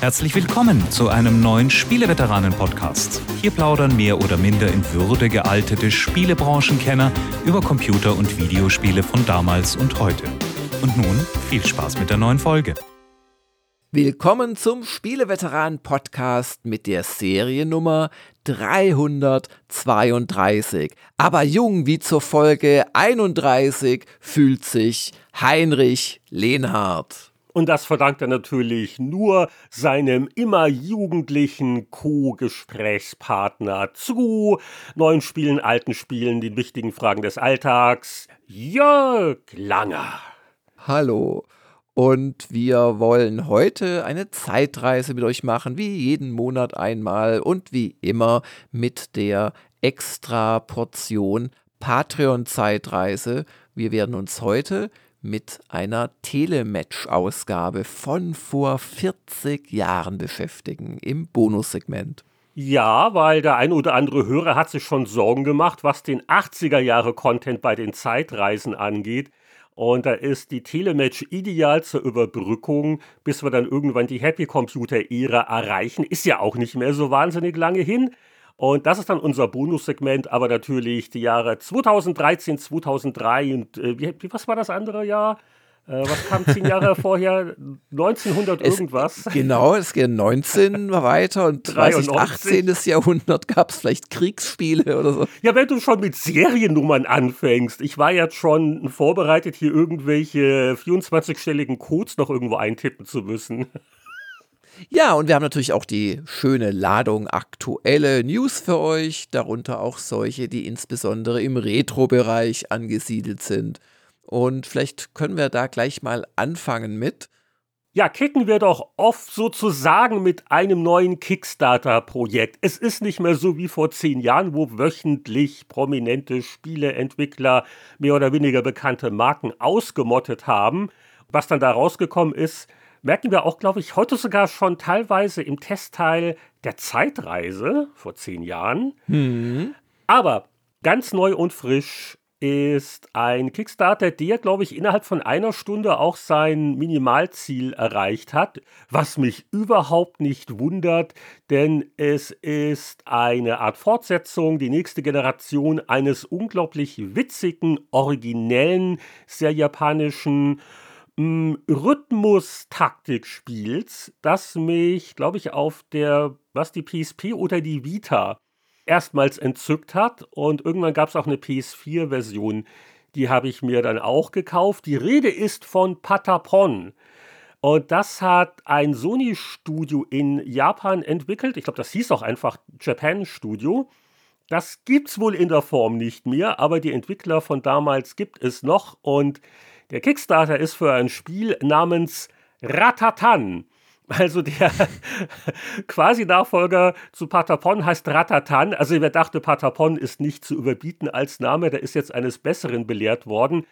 Herzlich willkommen zu einem neuen Spieleveteranen-Podcast. Hier plaudern mehr oder minder in Würde gealtete Spielebranchenkenner über Computer- und Videospiele von damals und heute. Und nun viel Spaß mit der neuen Folge. Willkommen zum Spieleveteranen-Podcast mit der Seriennummer 332. Aber jung wie zur Folge 31 fühlt sich Heinrich Lehnhardt. Und das verdankt er natürlich nur seinem immer jugendlichen Co-Gesprächspartner zu neuen Spielen, alten Spielen, den wichtigen Fragen des Alltags, Jörg Langer. Hallo. Und wir wollen heute eine Zeitreise mit euch machen, wie jeden Monat einmal und wie immer mit der extra Portion Patreon-Zeitreise. Wir werden uns heute mit einer Telematch-Ausgabe von vor 40 Jahren beschäftigen im Bonussegment. Ja, weil der ein oder andere Hörer hat sich schon Sorgen gemacht, was den 80er Jahre Content bei den Zeitreisen angeht. Und da ist die Telematch ideal zur Überbrückung, bis wir dann irgendwann die Happy Computer Ära erreichen. Ist ja auch nicht mehr so wahnsinnig lange hin. Und das ist dann unser Bonussegment, aber natürlich die Jahre 2013, 2003 und äh, wie, was war das andere Jahr? Äh, was kam zehn Jahre vorher? 1900 es, irgendwas? Genau, es geht 19 weiter und 30, 18. Jahrhundert gab es vielleicht Kriegsspiele oder so. Ja, wenn du schon mit Seriennummern anfängst. Ich war jetzt schon vorbereitet, hier irgendwelche 24-stelligen Codes noch irgendwo eintippen zu müssen. Ja, und wir haben natürlich auch die schöne Ladung aktuelle News für euch, darunter auch solche, die insbesondere im Retro-Bereich angesiedelt sind. Und vielleicht können wir da gleich mal anfangen mit. Ja, kicken wir doch oft sozusagen mit einem neuen Kickstarter-Projekt. Es ist nicht mehr so wie vor zehn Jahren, wo wöchentlich prominente Spieleentwickler mehr oder weniger bekannte Marken ausgemottet haben. Was dann da rausgekommen ist, merken wir auch, glaube ich, heute sogar schon teilweise im Testteil der Zeitreise vor zehn Jahren. Mhm. Aber ganz neu und frisch ist ein Kickstarter, der, glaube ich, innerhalb von einer Stunde auch sein Minimalziel erreicht hat, was mich überhaupt nicht wundert, denn es ist eine Art Fortsetzung, die nächste Generation eines unglaublich witzigen, originellen, sehr japanischen Rhythmus-Taktikspiels, das mich, glaube ich, auf der, was die PSP oder die Vita erstmals entzückt hat. Und irgendwann gab es auch eine PS4-Version, die habe ich mir dann auch gekauft. Die Rede ist von Patapon. Und das hat ein Sony-Studio in Japan entwickelt. Ich glaube, das hieß auch einfach Japan Studio. Das gibt es wohl in der Form nicht mehr, aber die Entwickler von damals gibt es noch. Und der Kickstarter ist für ein Spiel namens Ratatan. Also der quasi Nachfolger zu Patapon heißt Ratatan. Also wer dachte, Patapon ist nicht zu überbieten als Name, der ist jetzt eines Besseren belehrt worden.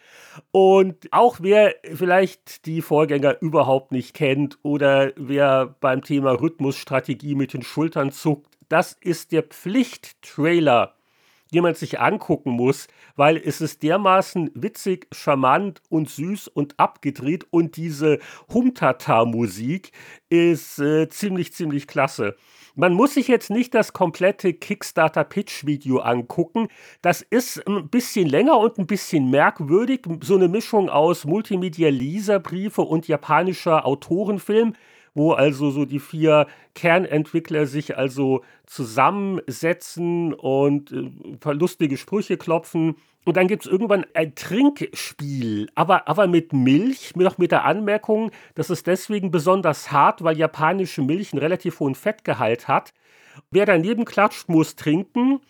Und auch wer vielleicht die Vorgänger überhaupt nicht kennt oder wer beim Thema Rhythmusstrategie mit den Schultern zuckt, das ist der Pflichttrailer den man sich angucken muss, weil es ist dermaßen witzig, charmant und süß und abgedreht und diese Humtata-Musik ist äh, ziemlich, ziemlich klasse. Man muss sich jetzt nicht das komplette Kickstarter-Pitch-Video angucken. Das ist ein bisschen länger und ein bisschen merkwürdig. So eine Mischung aus Multimedia-Leserbriefe und japanischer Autorenfilm wo also so die vier Kernentwickler sich also zusammensetzen und äh, lustige Sprüche klopfen. Und dann gibt es irgendwann ein Trinkspiel, aber, aber mit Milch, noch mit der Anmerkung, dass es deswegen besonders hart, weil japanische Milch einen relativ hohen Fettgehalt hat. Wer daneben klatscht, muss trinken.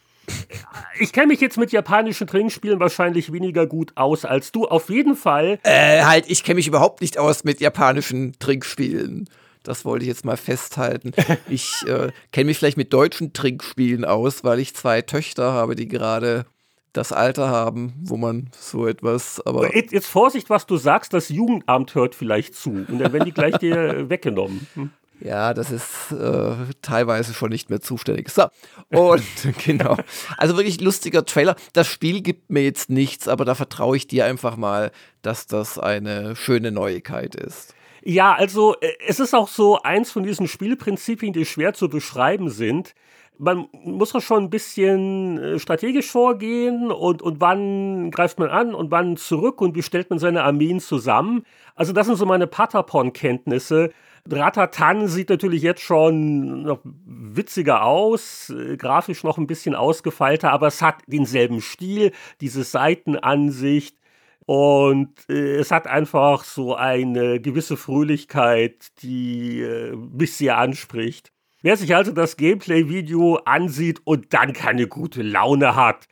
Ich kenne mich jetzt mit japanischen Trinkspielen wahrscheinlich weniger gut aus als du. Auf jeden Fall. Äh, halt, ich kenne mich überhaupt nicht aus mit japanischen Trinkspielen. Das wollte ich jetzt mal festhalten. Ich äh, kenne mich vielleicht mit deutschen Trinkspielen aus, weil ich zwei Töchter habe, die gerade das Alter haben, wo man so etwas, aber. Jetzt, jetzt, Vorsicht, was du sagst, das Jugendamt hört vielleicht zu. Und dann werden die gleich dir weggenommen. Hm? Ja, das ist äh, teilweise schon nicht mehr zuständig. So, und genau. Also wirklich lustiger Trailer. Das Spiel gibt mir jetzt nichts, aber da vertraue ich dir einfach mal, dass das eine schöne Neuigkeit ist. Ja, also äh, es ist auch so eins von diesen Spielprinzipien, die schwer zu beschreiben sind. Man muss doch schon ein bisschen äh, strategisch vorgehen und, und wann greift man an und wann zurück und wie stellt man seine Armeen zusammen. Also das sind so meine Patapon-Kenntnisse. Ratatan sieht natürlich jetzt schon noch witziger aus, äh, grafisch noch ein bisschen ausgefeilter, aber es hat denselben Stil, diese Seitenansicht. Und äh, es hat einfach so eine gewisse Fröhlichkeit, die äh, mich sehr anspricht. Wer sich also das Gameplay-Video ansieht und dann keine gute Laune hat,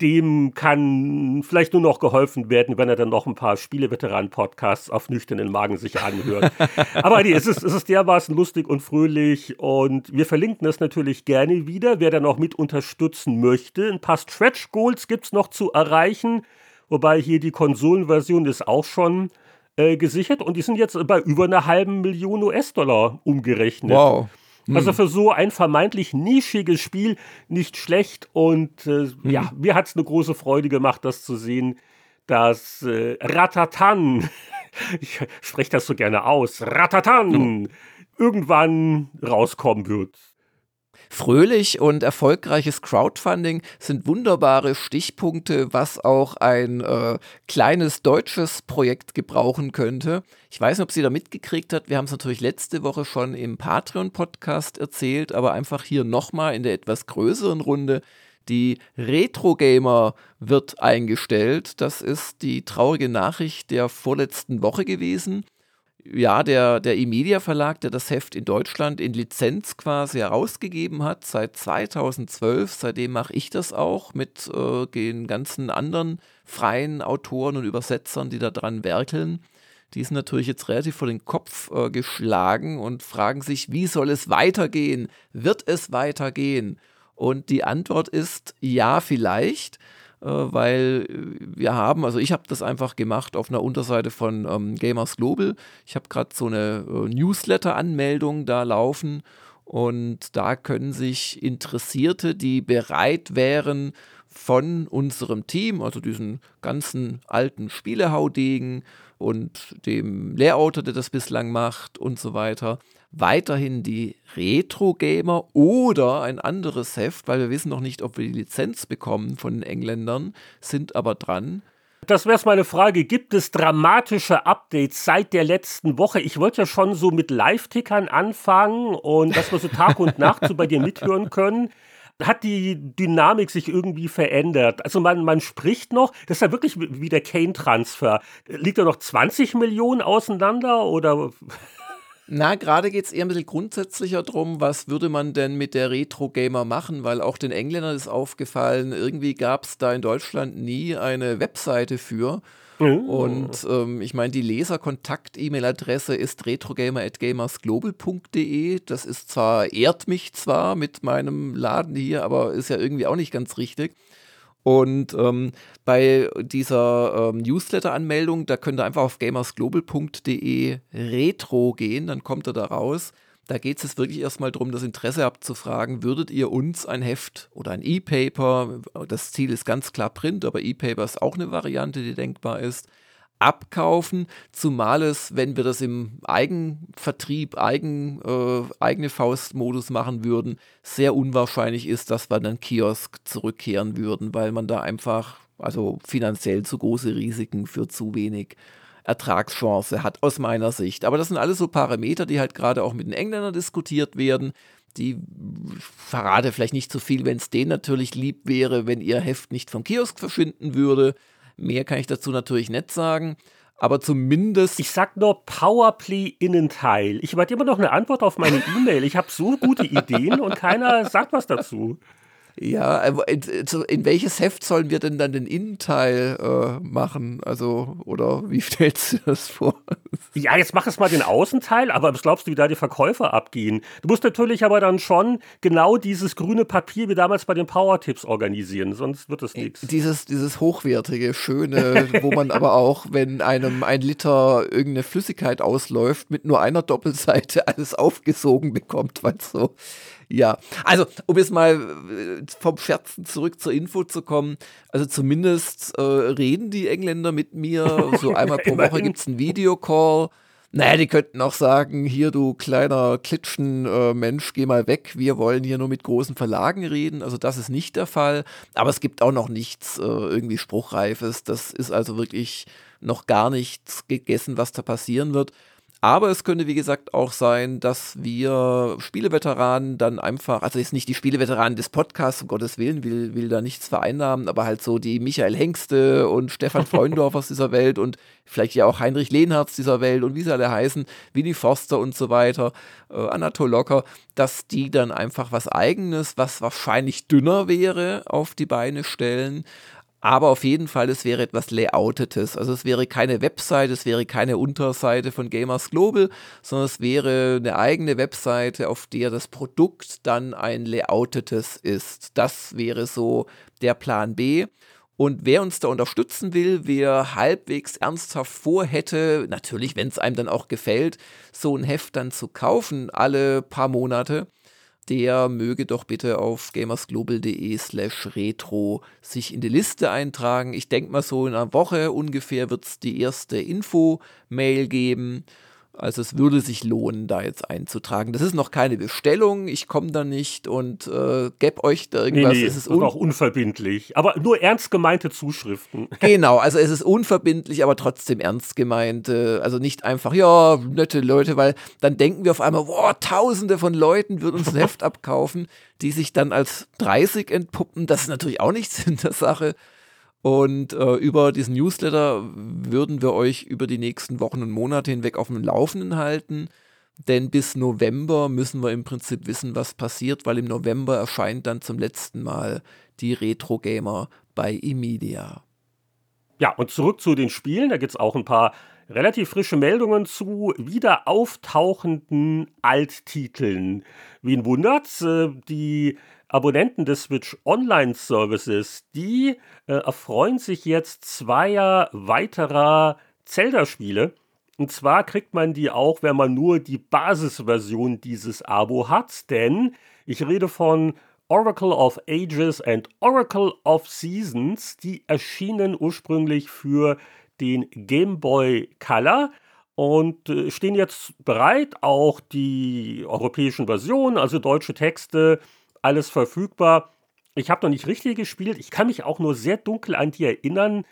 dem kann vielleicht nur noch geholfen werden, wenn er dann noch ein paar Spieleveteranen-Podcasts auf nüchternen Magen sich anhört. Aber nee, es ist, es ist dermaßen lustig und fröhlich und wir verlinken es natürlich gerne wieder, wer da noch mit unterstützen möchte. Ein paar Stretch-Goals gibt es noch zu erreichen, wobei hier die Konsolenversion ist auch schon äh, gesichert und die sind jetzt bei über einer halben Million US-Dollar umgerechnet. Wow. Hm. Also für so ein vermeintlich nischiges Spiel nicht schlecht. Und äh, hm. ja, mir hat es eine große Freude gemacht, das zu sehen, dass äh, Ratatan, ich spreche das so gerne aus, Ratatan, irgendwann rauskommen wird. Fröhlich und erfolgreiches Crowdfunding sind wunderbare Stichpunkte, was auch ein äh, kleines deutsches Projekt gebrauchen könnte. Ich weiß nicht, ob sie da mitgekriegt hat. Wir haben es natürlich letzte Woche schon im Patreon-Podcast erzählt, aber einfach hier nochmal in der etwas größeren Runde. Die Retro Gamer wird eingestellt. Das ist die traurige Nachricht der vorletzten Woche gewesen ja, der, der E-Media Verlag, der das Heft in Deutschland in Lizenz quasi herausgegeben hat, seit 2012, seitdem mache ich das auch mit äh, den ganzen anderen freien Autoren und Übersetzern, die da dran werkeln. Die sind natürlich jetzt relativ vor den Kopf äh, geschlagen und fragen sich, wie soll es weitergehen? Wird es weitergehen? Und die Antwort ist ja, vielleicht. Äh, weil wir haben, also ich habe das einfach gemacht auf einer Unterseite von ähm, Gamers Global. Ich habe gerade so eine äh, Newsletter-Anmeldung da laufen und da können sich Interessierte, die bereit wären, von unserem Team, also diesen ganzen alten Spielehaudegen und dem Layouter, der das bislang macht und so weiter, weiterhin die Retro-Gamer oder ein anderes Heft, weil wir wissen noch nicht, ob wir die Lizenz bekommen von den Engländern, sind aber dran. Das wäre meine Frage. Gibt es dramatische Updates seit der letzten Woche? Ich wollte ja schon so mit Live-Tickern anfangen und dass wir so Tag und Nacht so bei dir mithören können. Hat die Dynamik sich irgendwie verändert? Also man, man spricht noch, das ist ja wirklich wie der Kane-Transfer. Liegt da noch 20 Millionen auseinander oder na, gerade geht es eher ein bisschen grundsätzlicher drum, was würde man denn mit der Retro-Gamer machen, weil auch den Engländern ist aufgefallen, irgendwie gab es da in Deutschland nie eine Webseite für. Mhm. Und ähm, ich meine, die Leserkontakt-E-Mail-Adresse ist retrogamer.gamersglobal.de. Das ist zwar, ehrt mich zwar mit meinem Laden hier, aber ist ja irgendwie auch nicht ganz richtig. Und ähm, bei dieser ähm, Newsletter-Anmeldung, da könnt ihr einfach auf gamersglobal.de retro gehen, dann kommt ihr da raus. Da geht es wirklich erstmal darum, das Interesse abzufragen, würdet ihr uns ein Heft oder ein E-Paper, das Ziel ist ganz klar Print, aber E-Paper ist auch eine Variante, die denkbar ist, abkaufen, zumal es, wenn wir das im Eigenvertrieb, eigen, äh, eigene Faustmodus machen würden, sehr unwahrscheinlich ist, dass wir einen Kiosk zurückkehren würden, weil man da einfach, also finanziell zu große Risiken für zu wenig Ertragschance hat, aus meiner Sicht. Aber das sind alles so Parameter, die halt gerade auch mit den Engländern diskutiert werden. Die verrate vielleicht nicht so viel, wenn es denen natürlich lieb wäre, wenn ihr Heft nicht vom Kiosk verschwinden würde. Mehr kann ich dazu natürlich nicht sagen. Aber zumindest. Ich sag nur Powerplay Innenteil. Ich warte immer noch eine Antwort auf meine E-Mail. Ich habe so gute Ideen und keiner sagt was dazu. Ja, in, in, welches Heft sollen wir denn dann den Innenteil äh, machen? Also, oder wie stellst du das vor? Ja, jetzt mach es mal den Außenteil, aber was glaubst du, wie da die Verkäufer abgehen? Du musst natürlich aber dann schon genau dieses grüne Papier wie damals bei den Power-Tipps organisieren, sonst wird es nichts. Dieses, dieses hochwertige, schöne, wo man aber auch, wenn einem ein Liter irgendeine Flüssigkeit ausläuft, mit nur einer Doppelseite alles aufgesogen bekommt, weil so ja, also um jetzt mal äh, vom Scherzen zurück zur Info zu kommen, also zumindest äh, reden die Engländer mit mir, so einmal pro Woche gibt es einen Videocall. Naja, die könnten auch sagen, hier du kleiner Klitschen-Mensch, äh, geh mal weg, wir wollen hier nur mit großen Verlagen reden. Also das ist nicht der Fall. Aber es gibt auch noch nichts äh, irgendwie Spruchreifes. Das ist also wirklich noch gar nichts gegessen, was da passieren wird. Aber es könnte, wie gesagt, auch sein, dass wir Spieleveteranen dann einfach, also jetzt nicht die Spieleveteranen des Podcasts, um Gottes Willen, will, will da nichts vereinnahmen, aber halt so die Michael Hengste und Stefan Freundorf aus dieser Welt und vielleicht ja auch Heinrich Lehnhardt dieser Welt und wie sie alle heißen, Winnie Forster und so weiter, äh, Anatol Locker, dass die dann einfach was Eigenes, was wahrscheinlich dünner wäre, auf die Beine stellen aber auf jeden Fall, es wäre etwas Layoutetes. Also es wäre keine Website, es wäre keine Unterseite von Gamers Global, sondern es wäre eine eigene Webseite, auf der das Produkt dann ein Layoutetes ist. Das wäre so der Plan B. Und wer uns da unterstützen will, wer halbwegs ernsthaft vorhätte, natürlich, wenn es einem dann auch gefällt, so ein Heft dann zu kaufen, alle paar Monate, der möge doch bitte auf gamersglobal.de slash retro sich in die Liste eintragen. Ich denke mal so in einer Woche ungefähr wird es die erste Info-Mail geben. Also es würde sich lohnen, da jetzt einzutragen. Das ist noch keine Bestellung, ich komme da nicht und äh, gebe euch da irgendwas. Nee, nee, es ist un auch unverbindlich, aber nur ernst gemeinte Zuschriften. Genau, also es ist unverbindlich, aber trotzdem ernst gemeint. Also nicht einfach, ja, nette Leute, weil dann denken wir auf einmal, boah, tausende von Leuten würden uns ein Heft abkaufen, die sich dann als 30 entpuppen. Das ist natürlich auch nichts in der Sache. Und äh, über diesen Newsletter würden wir euch über die nächsten Wochen und Monate hinweg auf dem Laufenden halten. Denn bis November müssen wir im Prinzip wissen, was passiert, weil im November erscheint dann zum letzten Mal die Retro Gamer bei Emedia. Ja, und zurück zu den Spielen. Da gibt es auch ein paar relativ frische Meldungen zu wieder auftauchenden Alttiteln. Wen wundert's? Äh, die Abonnenten des Switch Online Services, die äh, erfreuen sich jetzt zweier weiterer Zelda-Spiele. Und zwar kriegt man die auch, wenn man nur die Basisversion dieses Abo hat, denn ich rede von Oracle of Ages and Oracle of Seasons, die erschienen ursprünglich für den Game Boy Color und äh, stehen jetzt bereit, auch die europäischen Versionen, also deutsche Texte, alles verfügbar. Ich habe noch nicht richtig gespielt. Ich kann mich auch nur sehr dunkel an die erinnern.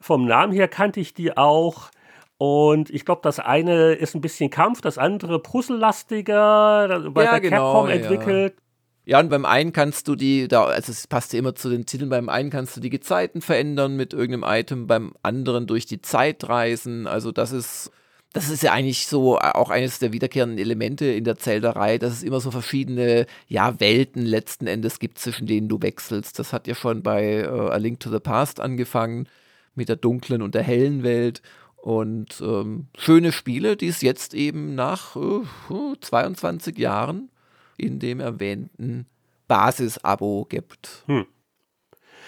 Vom Namen her kannte ich die auch. Und ich glaube, das eine ist ein bisschen Kampf, das andere puzzlellastiger, bei ja, der genau, Capcom entwickelt. Ja. ja. und beim einen kannst du die, da, also es passt ja immer zu den Titeln, beim einen kannst du die Gezeiten verändern mit irgendeinem Item, beim anderen durch die Zeit reisen. Also das ist das ist ja eigentlich so äh, auch eines der wiederkehrenden Elemente in der Zelterei, dass es immer so verschiedene ja, Welten letzten Endes gibt, zwischen denen du wechselst. Das hat ja schon bei uh, A Link to the Past angefangen, mit der dunklen und der hellen Welt. Und ähm, schöne Spiele, die es jetzt eben nach uh, uh, 22 Jahren in dem erwähnten Basis-Abo gibt. Hm.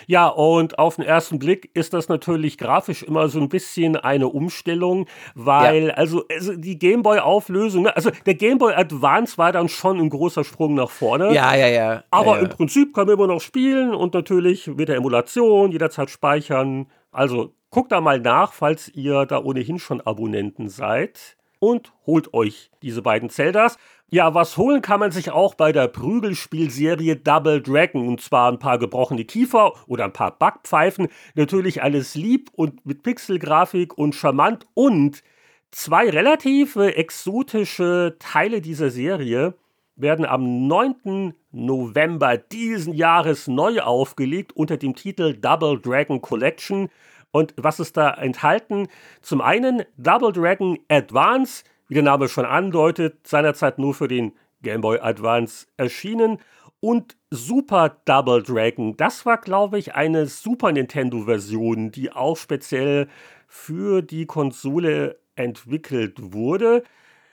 Ja, und auf den ersten Blick ist das natürlich grafisch immer so ein bisschen eine Umstellung, weil ja. also, also, die Gameboy-Auflösung, ne, also der Gameboy Advance war dann schon ein großer Sprung nach vorne. Ja, ja, ja. Aber ja, ja. im Prinzip kann man immer noch spielen und natürlich mit der Emulation jederzeit speichern. Also guckt da mal nach, falls ihr da ohnehin schon Abonnenten seid und holt euch diese beiden Zeldas. Ja, was holen kann man sich auch bei der Prügelspielserie Double Dragon. Und zwar ein paar gebrochene Kiefer oder ein paar Backpfeifen. Natürlich alles lieb und mit Pixelgrafik und charmant. Und zwei relativ exotische Teile dieser Serie werden am 9. November diesen Jahres neu aufgelegt unter dem Titel Double Dragon Collection. Und was ist da enthalten? Zum einen Double Dragon Advance wie der Name schon andeutet, seinerzeit nur für den Game Boy Advance erschienen. Und Super Double Dragon, das war, glaube ich, eine Super Nintendo-Version, die auch speziell für die Konsole entwickelt wurde.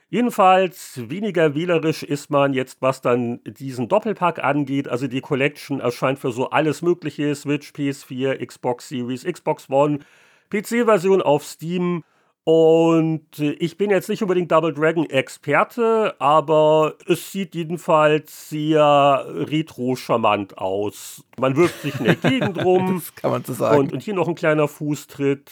Jedenfalls weniger wählerisch ist man jetzt, was dann diesen Doppelpack angeht. Also die Collection erscheint für so alles Mögliche: Switch, PS4, Xbox Series, Xbox One, PC-Version auf Steam und ich bin jetzt nicht unbedingt Double Dragon Experte, aber es sieht jedenfalls sehr retro-charmant aus. Man wirft sich in der Gegend rum. das kann man so sagen. Und, und hier noch ein kleiner Fußtritt.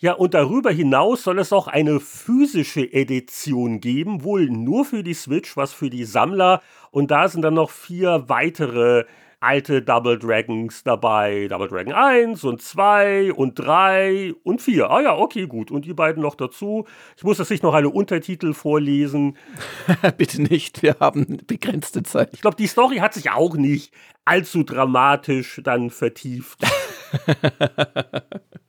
Ja, und darüber hinaus soll es auch eine physische Edition geben, wohl nur für die Switch, was für die Sammler. Und da sind dann noch vier weitere alte Double Dragons dabei. Double Dragon 1 und 2 und 3 und 4. Ah ja, okay, gut. Und die beiden noch dazu. Ich muss jetzt nicht noch eine Untertitel vorlesen. Bitte nicht, wir haben begrenzte Zeit. Ich glaube, die Story hat sich auch nicht allzu dramatisch dann vertieft.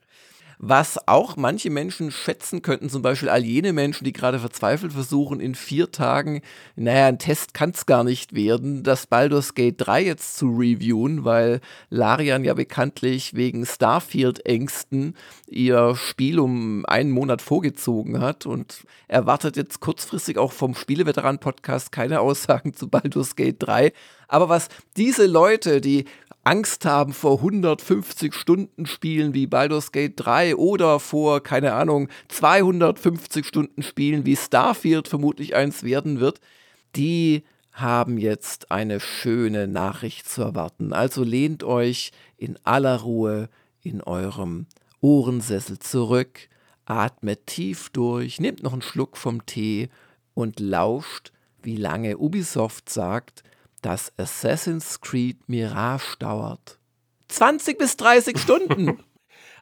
Was auch manche Menschen schätzen könnten, zum Beispiel all jene Menschen, die gerade verzweifelt versuchen, in vier Tagen, naja, ein Test kann es gar nicht werden, das Baldur's Gate 3 jetzt zu reviewen, weil Larian ja bekanntlich wegen Starfield-Ängsten ihr Spiel um einen Monat vorgezogen hat und erwartet jetzt kurzfristig auch vom Spieleveteran-Podcast keine Aussagen zu Baldur's Gate 3. Aber was diese Leute, die Angst haben vor 150 Stunden Spielen wie Baldur's Gate 3 oder vor, keine Ahnung, 250 Stunden Spielen wie Starfield vermutlich eins werden wird, die haben jetzt eine schöne Nachricht zu erwarten. Also lehnt euch in aller Ruhe in eurem Ohrensessel zurück, atmet tief durch, nehmt noch einen Schluck vom Tee und lauscht, wie lange Ubisoft sagt, dass Assassin's Creed Mirage dauert. 20 bis 30 Stunden.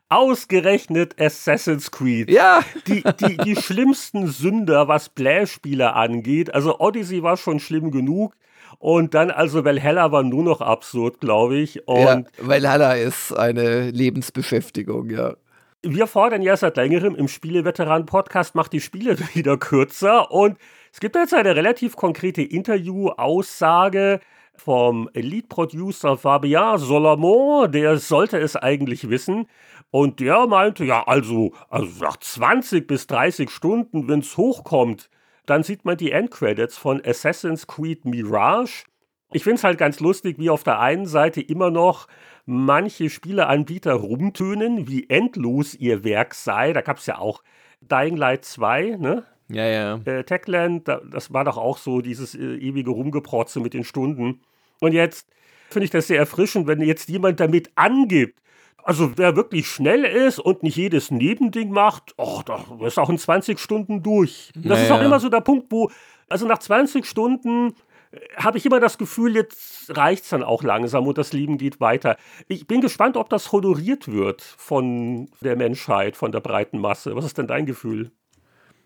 Ausgerechnet Assassin's Creed. Ja. Die, die, die schlimmsten Sünder, was Play-Spiele angeht. Also Odyssey war schon schlimm genug. Und dann also Valhalla war nur noch absurd, glaube ich. Und ja, Valhalla ist eine Lebensbeschäftigung, ja. Wir fordern ja seit längerem im Spieleveteran-Podcast, macht die Spiele wieder kürzer. Und es gibt jetzt eine relativ konkrete Interview-Aussage vom Lead-Producer Fabien Solomon, der sollte es eigentlich wissen. Und der meinte, ja, also, also nach 20 bis 30 Stunden, wenn es hochkommt, dann sieht man die Endcredits von Assassin's Creed Mirage. Ich finde es halt ganz lustig, wie auf der einen Seite immer noch manche Spieleanbieter rumtönen, wie endlos ihr Werk sei. Da gab es ja auch Dying Light 2, ne? Ja, ja. Äh, Techland, das war doch auch so dieses äh, ewige Rumgeprotze mit den Stunden. Und jetzt finde ich das sehr erfrischend, wenn jetzt jemand damit angibt, also wer wirklich schnell ist und nicht jedes Nebending macht, oh, da ist auch in 20 Stunden durch. Das naja. ist auch immer so der Punkt, wo, also nach 20 Stunden äh, habe ich immer das Gefühl, jetzt reicht es dann auch langsam und das Leben geht weiter. Ich bin gespannt, ob das honoriert wird von der Menschheit, von der breiten Masse. Was ist denn dein Gefühl?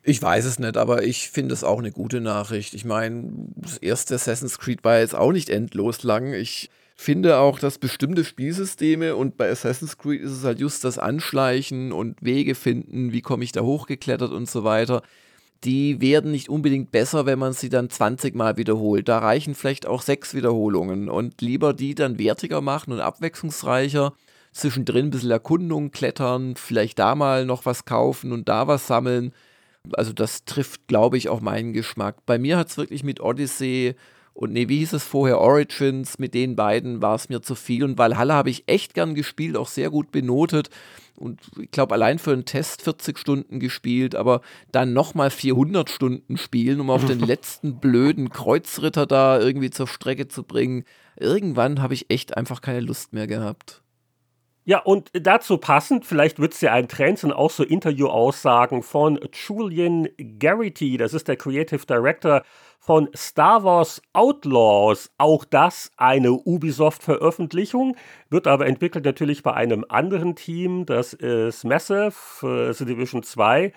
Ich weiß es nicht, aber ich finde es auch eine gute Nachricht. Ich meine, das erste Assassin's Creed war jetzt auch nicht endlos lang. Ich finde auch, dass bestimmte Spielsysteme und bei Assassin's Creed ist es halt just das Anschleichen und Wege finden, wie komme ich da hochgeklettert und so weiter. Die werden nicht unbedingt besser, wenn man sie dann 20 Mal wiederholt. Da reichen vielleicht auch sechs Wiederholungen und lieber die dann wertiger machen und abwechslungsreicher. Zwischendrin ein bisschen Erkundung, klettern, vielleicht da mal noch was kaufen und da was sammeln also das trifft, glaube ich, auch meinen Geschmack. Bei mir hat es wirklich mit Odyssey und nee, wie hieß es vorher, Origins, mit den beiden war es mir zu viel. Und Valhalla habe ich echt gern gespielt, auch sehr gut benotet. Und ich glaube, allein für einen Test 40 Stunden gespielt, aber dann nochmal 400 Stunden spielen, um auf den letzten blöden Kreuzritter da irgendwie zur Strecke zu bringen. Irgendwann habe ich echt einfach keine Lust mehr gehabt. Ja, und dazu passend, vielleicht wird es ja ein Trend, sind auch so Interview-Aussagen von Julian Garrity, das ist der Creative Director von Star Wars Outlaws. Auch das eine Ubisoft-Veröffentlichung, wird aber entwickelt natürlich bei einem anderen Team, das ist Massive, äh, The Division 2.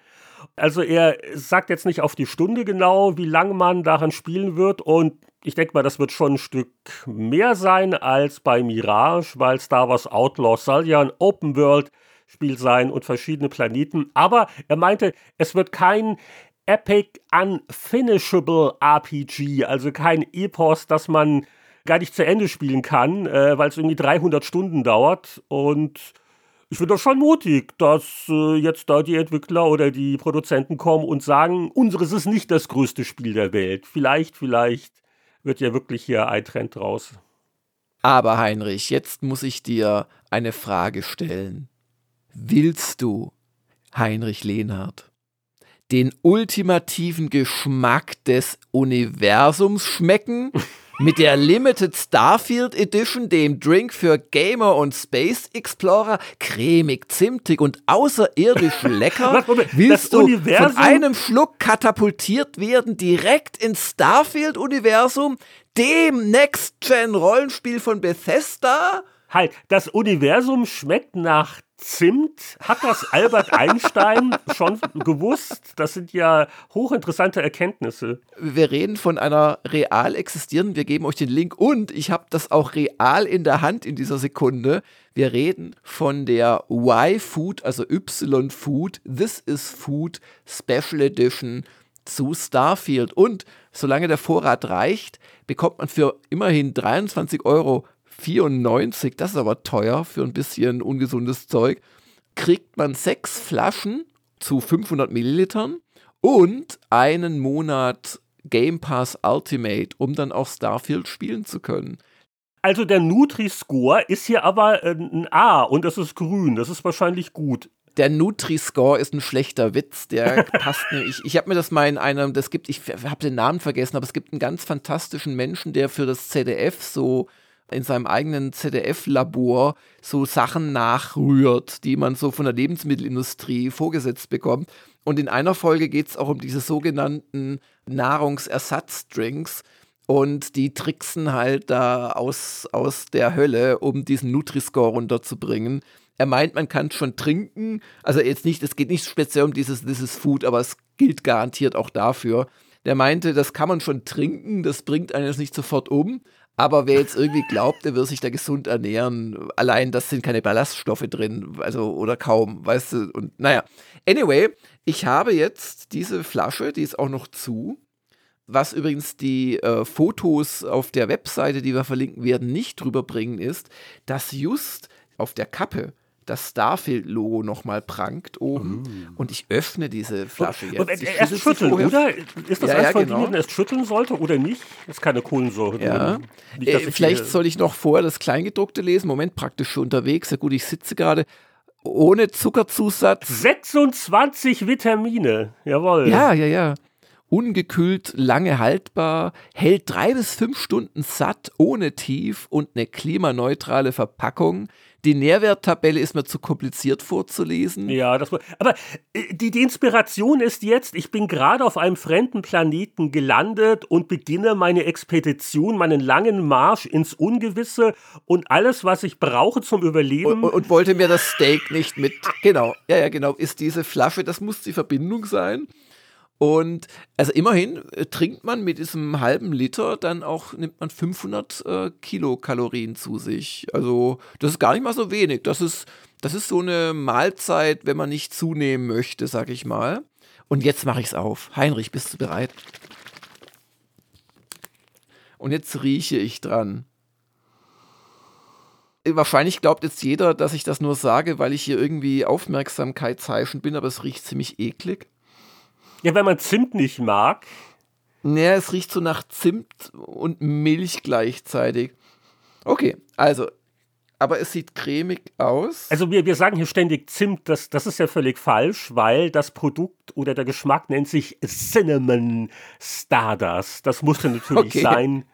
Also er sagt jetzt nicht auf die Stunde genau, wie lange man daran spielen wird und ich denke mal, das wird schon ein Stück mehr sein als bei Mirage, weil Star Wars Outlaws soll ja ein Open World Spiel sein und verschiedene Planeten. Aber er meinte, es wird kein Epic Unfinishable RPG, also kein Epos, das man gar nicht zu Ende spielen kann, äh, weil es irgendwie 300 Stunden dauert. Und ich finde das schon mutig, dass äh, jetzt da die Entwickler oder die Produzenten kommen und sagen, unseres ist nicht das größte Spiel der Welt. Vielleicht, vielleicht wird ja wirklich hier ein Trend draus. Aber Heinrich, jetzt muss ich dir eine Frage stellen. Willst du, Heinrich Lehnhardt, den ultimativen Geschmack des Universums schmecken mit der Limited Starfield Edition, dem Drink für Gamer und Space Explorer, cremig, zimtig und außerirdisch lecker, willst du von einem Schluck katapultiert werden direkt ins Starfield-Universum, dem Next-Gen-Rollenspiel von Bethesda? Halt, das Universum schmeckt nach Zimt. Hat das Albert Einstein schon gewusst? Das sind ja hochinteressante Erkenntnisse. Wir reden von einer real existierenden, wir geben euch den Link und ich habe das auch real in der Hand in dieser Sekunde. Wir reden von der Y-Food, also Y-Food, This is Food Special Edition zu Starfield. Und solange der Vorrat reicht, bekommt man für immerhin 23 Euro 94, das ist aber teuer für ein bisschen ungesundes Zeug, kriegt man sechs Flaschen zu 500 Millilitern und einen Monat Game Pass Ultimate, um dann auch Starfield spielen zu können. Also der Nutri-Score ist hier aber äh, ein A und das ist grün. Das ist wahrscheinlich gut. Der Nutri-Score ist ein schlechter Witz, der passt nicht. Ich, ich habe mir das mal in einem, das gibt, ich habe den Namen vergessen, aber es gibt einen ganz fantastischen Menschen, der für das ZDF so in seinem eigenen ZDF-Labor so Sachen nachrührt, die man so von der Lebensmittelindustrie vorgesetzt bekommt. Und in einer Folge geht es auch um diese sogenannten Nahrungsersatzdrinks. Und die tricksen halt da aus, aus der Hölle, um diesen Nutri-Score runterzubringen. Er meint, man kann schon trinken. Also jetzt nicht, es geht nicht speziell um dieses This is Food, aber es gilt garantiert auch dafür. Der meinte, das kann man schon trinken, das bringt einen jetzt nicht sofort um, aber wer jetzt irgendwie glaubt, der wird sich da gesund ernähren, allein das sind keine Ballaststoffe drin, also oder kaum, weißt du. Und naja, anyway, ich habe jetzt diese Flasche, die ist auch noch zu. Was übrigens die äh, Fotos auf der Webseite, die wir verlinken werden, nicht drüber bringen, ist, dass just auf der Kappe das Starfield-Logo nochmal prangt oben. Mm. Und ich öffne diese Flasche jetzt. Und, und erst schütteln, oder? Ist das ja, eins ja, von genau. denen, erst schütteln sollte oder nicht? Ist keine Kohlensäure ja. Nicht, äh, vielleicht soll ich noch vorher das Kleingedruckte lesen. Moment, praktisch schon unterwegs. Ja gut, ich sitze gerade ohne Zuckerzusatz. 26 Vitamine, jawohl. Ja, ja, ja. Ungekühlt, lange haltbar, hält drei bis fünf Stunden satt, ohne Tief und eine klimaneutrale Verpackung. Die Nährwerttabelle ist mir zu kompliziert vorzulesen. Ja, das aber äh, die, die Inspiration ist jetzt, ich bin gerade auf einem fremden Planeten gelandet und beginne meine Expedition, meinen langen Marsch ins Ungewisse und alles, was ich brauche zum Überleben. Und, und wollte mir das Steak nicht mit. Genau, ja, ja, genau, ist diese Flasche, das muss die Verbindung sein. Und also immerhin äh, trinkt man mit diesem halben Liter dann auch, nimmt man 500 äh, Kilokalorien zu sich. Also das ist gar nicht mal so wenig. Das ist, das ist so eine Mahlzeit, wenn man nicht zunehmen möchte, sag ich mal. Und jetzt mache ich es auf. Heinrich, bist du bereit? Und jetzt rieche ich dran. Wahrscheinlich glaubt jetzt jeder, dass ich das nur sage, weil ich hier irgendwie aufmerksamkeitsheischend bin, aber es riecht ziemlich eklig. Ja, wenn man Zimt nicht mag. Naja, es riecht so nach Zimt und Milch gleichzeitig. Okay, also, aber es sieht cremig aus. Also wir, wir sagen hier ständig Zimt, das, das ist ja völlig falsch, weil das Produkt oder der Geschmack nennt sich Cinnamon Stardust. Das musste natürlich okay. sein.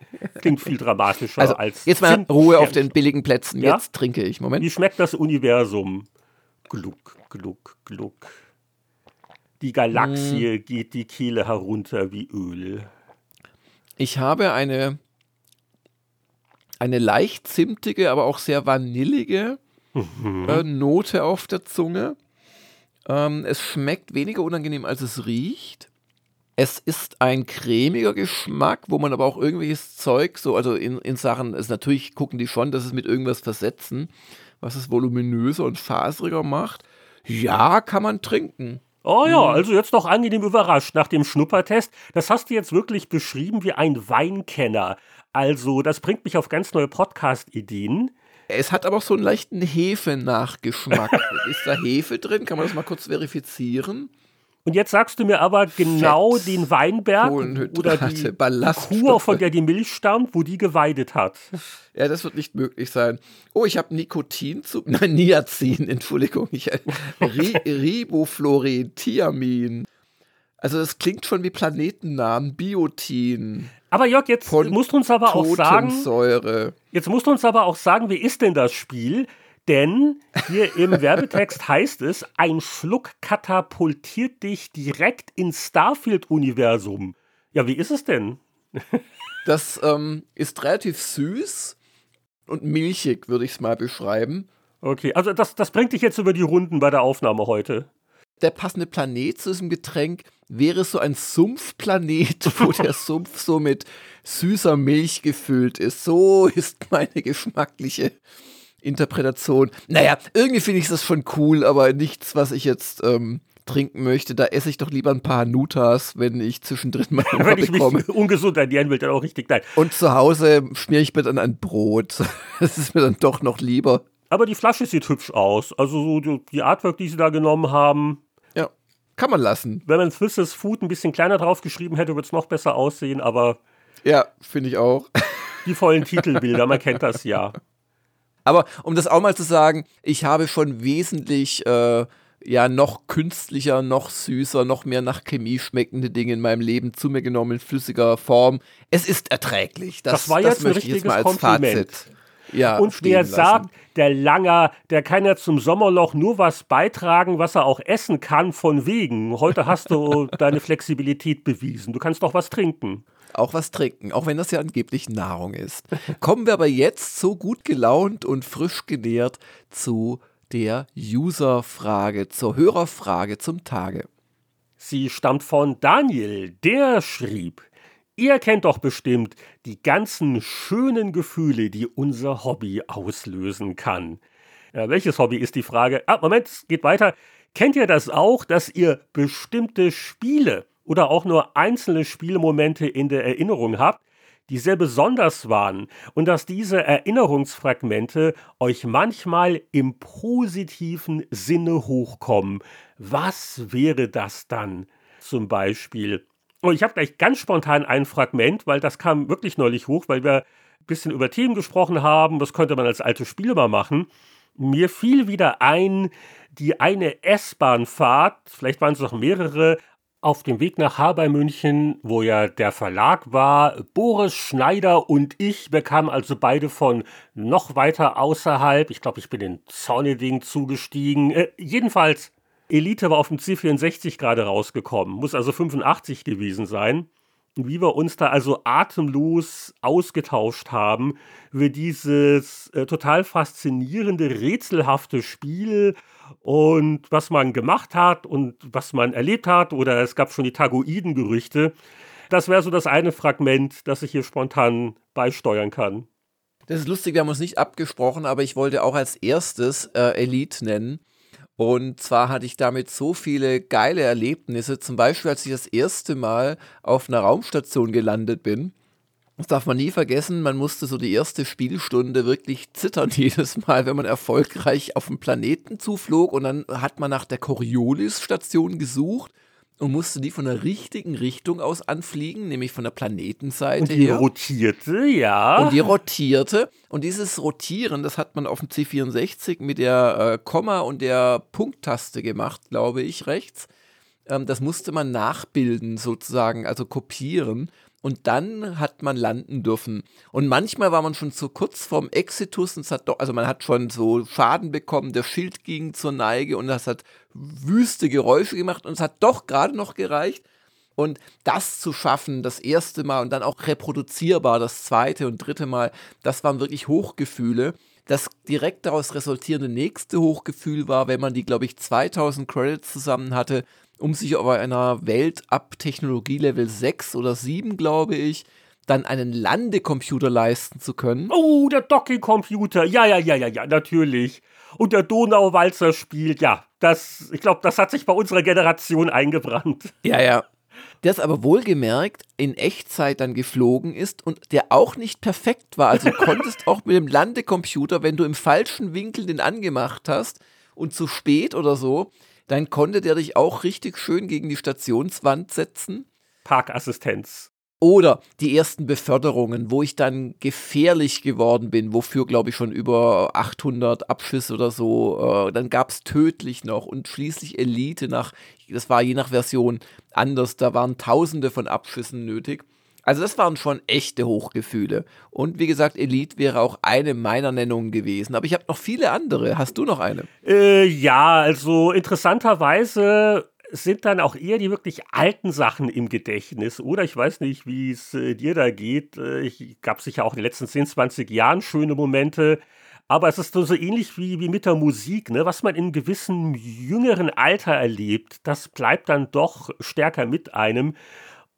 Klingt viel dramatischer also, als Jetzt mal Zimt Ruhe auf den billigen Plätzen. Ja? Jetzt trinke ich. Moment. Wie schmeckt das Universum? Gluck, gluck, gluck. Die Galaxie hm. geht die Kehle herunter wie Öl. Ich habe eine, eine leicht zimtige, aber auch sehr vanillige mhm. äh, Note auf der Zunge. Ähm, es schmeckt weniger unangenehm, als es riecht. Es ist ein cremiger Geschmack, wo man aber auch irgendwelches Zeug, so, also in, in Sachen, es natürlich gucken die schon, dass es mit irgendwas versetzen, was es voluminöser und faseriger macht. Ja, kann man trinken. Oh ja, mhm. also jetzt doch angenehm überrascht nach dem Schnuppertest. Das hast du jetzt wirklich beschrieben wie ein Weinkenner. Also, das bringt mich auf ganz neue Podcast-Ideen. Es hat aber auch so einen leichten Hefe-Nachgeschmack. Ist da Hefe drin? Kann man das mal kurz verifizieren? Und jetzt sagst du mir aber genau Fett, den Weinberg oder die Kuh, von der die Milch stammt, wo die geweidet hat. Ja, das wird nicht möglich sein. Oh, ich habe Nikotin zu. Nein, Niacin, Entschuldigung. Ich, Ri, Ribofluorin, Thiamin. Also das klingt schon wie Planetennamen, Biotin. Aber Jörg, jetzt musst du uns aber auch sagen, jetzt musst du uns aber auch sagen, wie ist denn das Spiel? Denn hier im Werbetext heißt es, ein Schluck katapultiert dich direkt ins Starfield-Universum. Ja, wie ist es denn? das ähm, ist relativ süß und milchig, würde ich es mal beschreiben. Okay, also das, das bringt dich jetzt über die Runden bei der Aufnahme heute. Der passende Planet zu diesem Getränk wäre so ein Sumpfplanet, wo der Sumpf so mit süßer Milch gefüllt ist. So ist meine geschmackliche Interpretation. Naja, irgendwie finde ich das schon cool, aber nichts, was ich jetzt ähm, trinken möchte. Da esse ich doch lieber ein paar Nutas, wenn ich zwischendrin mal Wenn ich mich ungesund ernähren will, dann auch richtig nein. Und zu Hause schmiere ich mir dann ein Brot. Das ist mir dann doch noch lieber. Aber die Flasche sieht hübsch aus. Also so die Artwork, die sie da genommen haben. Ja, kann man lassen. Wenn man Swisses Food ein bisschen kleiner draufgeschrieben hätte, würde es noch besser aussehen, aber. Ja, finde ich auch. Die vollen Titelbilder, man kennt das ja. Aber um das auch mal zu sagen, ich habe schon wesentlich äh, ja noch künstlicher, noch süßer, noch mehr nach Chemie schmeckende Dinge in meinem Leben zu mir genommen in flüssiger Form. Es ist erträglich. Das, das war jetzt das möchte ein ich jetzt mal als Kompliment. Fazit. Ja, und wer sagt, der Langer, der kann ja zum Sommerloch nur was beitragen, was er auch essen kann, von wegen. Heute hast du deine Flexibilität bewiesen. Du kannst doch was trinken auch was trinken, auch wenn das ja angeblich Nahrung ist. Kommen wir aber jetzt so gut gelaunt und frisch genährt zu der User-Frage, zur Hörerfrage zum Tage. Sie stammt von Daniel, der schrieb, Ihr kennt doch bestimmt die ganzen schönen Gefühle, die unser Hobby auslösen kann. Ja, welches Hobby ist die Frage? Ah, Moment, es geht weiter. Kennt ihr das auch, dass ihr bestimmte Spiele oder auch nur einzelne Spielmomente in der Erinnerung habt, die sehr besonders waren und dass diese Erinnerungsfragmente euch manchmal im positiven Sinne hochkommen. Was wäre das dann zum Beispiel? Und ich habe gleich ganz spontan ein Fragment, weil das kam wirklich neulich hoch, weil wir ein bisschen über Themen gesprochen haben. Das könnte man als alte Spiel mal machen. Mir fiel wieder ein, die eine S-Bahn-Fahrt, vielleicht waren es noch mehrere, auf dem Weg nach Haber München, wo ja der Verlag war, Boris Schneider und ich bekamen also beide von noch weiter außerhalb, ich glaube, ich bin in Zorneding zugestiegen, äh, jedenfalls Elite war auf dem C64 gerade rausgekommen, muss also 85 gewesen sein. Wie wir uns da also atemlos ausgetauscht haben über dieses äh, total faszinierende, rätselhafte Spiel und was man gemacht hat und was man erlebt hat oder es gab schon die Tagoiden-Gerüchte. Das wäre so das eine Fragment, das ich hier spontan beisteuern kann. Das ist lustig, wir haben uns nicht abgesprochen, aber ich wollte auch als erstes äh, Elite nennen. Und zwar hatte ich damit so viele geile Erlebnisse. Zum Beispiel, als ich das erste Mal auf einer Raumstation gelandet bin das darf man nie vergessen, man musste so die erste Spielstunde wirklich zittern jedes Mal, wenn man erfolgreich auf den Planeten zuflog und dann hat man nach der Coriolis-Station gesucht und musste die von der richtigen Richtung aus anfliegen, nämlich von der Planetenseite und die her. rotierte, ja. Und die rotierte. Und dieses Rotieren, das hat man auf dem C64 mit der äh, Komma- und der Punkttaste gemacht, glaube ich, rechts. Ähm, das musste man nachbilden, sozusagen, also kopieren und dann hat man landen dürfen. Und manchmal war man schon so kurz vorm Exitus und es hat doch, also man hat schon so Schaden bekommen, der Schild ging zur Neige und das hat wüste Geräusche gemacht und es hat doch gerade noch gereicht. Und das zu schaffen, das erste Mal und dann auch reproduzierbar, das zweite und dritte Mal, das waren wirklich Hochgefühle. Das direkt daraus resultierende nächste Hochgefühl war, wenn man die, glaube ich, 2000 Credits zusammen hatte, um sich auf einer Welt ab Technologielevel 6 oder 7, glaube ich, dann einen Landecomputer leisten zu können. Oh, der Docking-Computer. Ja, ja, ja, ja, ja, natürlich. Und der Donauwalzer spielt, ja, das, ich glaube, das hat sich bei unserer Generation eingebrannt. Ja, ja. Der es aber wohlgemerkt in Echtzeit dann geflogen ist und der auch nicht perfekt war. Also du konntest auch mit dem Landecomputer, wenn du im falschen Winkel den angemacht hast und zu spät oder so, dann konnte der dich auch richtig schön gegen die Stationswand setzen. Parkassistenz. Oder die ersten Beförderungen, wo ich dann gefährlich geworden bin, wofür glaube ich schon über 800 Abschüsse oder so. Äh, dann gab es tödlich noch und schließlich Elite nach, das war je nach Version anders, da waren tausende von Abschüssen nötig. Also das waren schon echte Hochgefühle. Und wie gesagt, Elite wäre auch eine meiner Nennungen gewesen. Aber ich habe noch viele andere. Hast du noch eine? Äh, ja, also interessanterweise sind dann auch eher die wirklich alten Sachen im Gedächtnis. Oder ich weiß nicht, wie es äh, dir da geht. Äh, gab sicher auch in den letzten 10, 20 Jahren schöne Momente. Aber es ist so ähnlich wie, wie mit der Musik, ne? was man in gewissem jüngeren Alter erlebt, das bleibt dann doch stärker mit einem.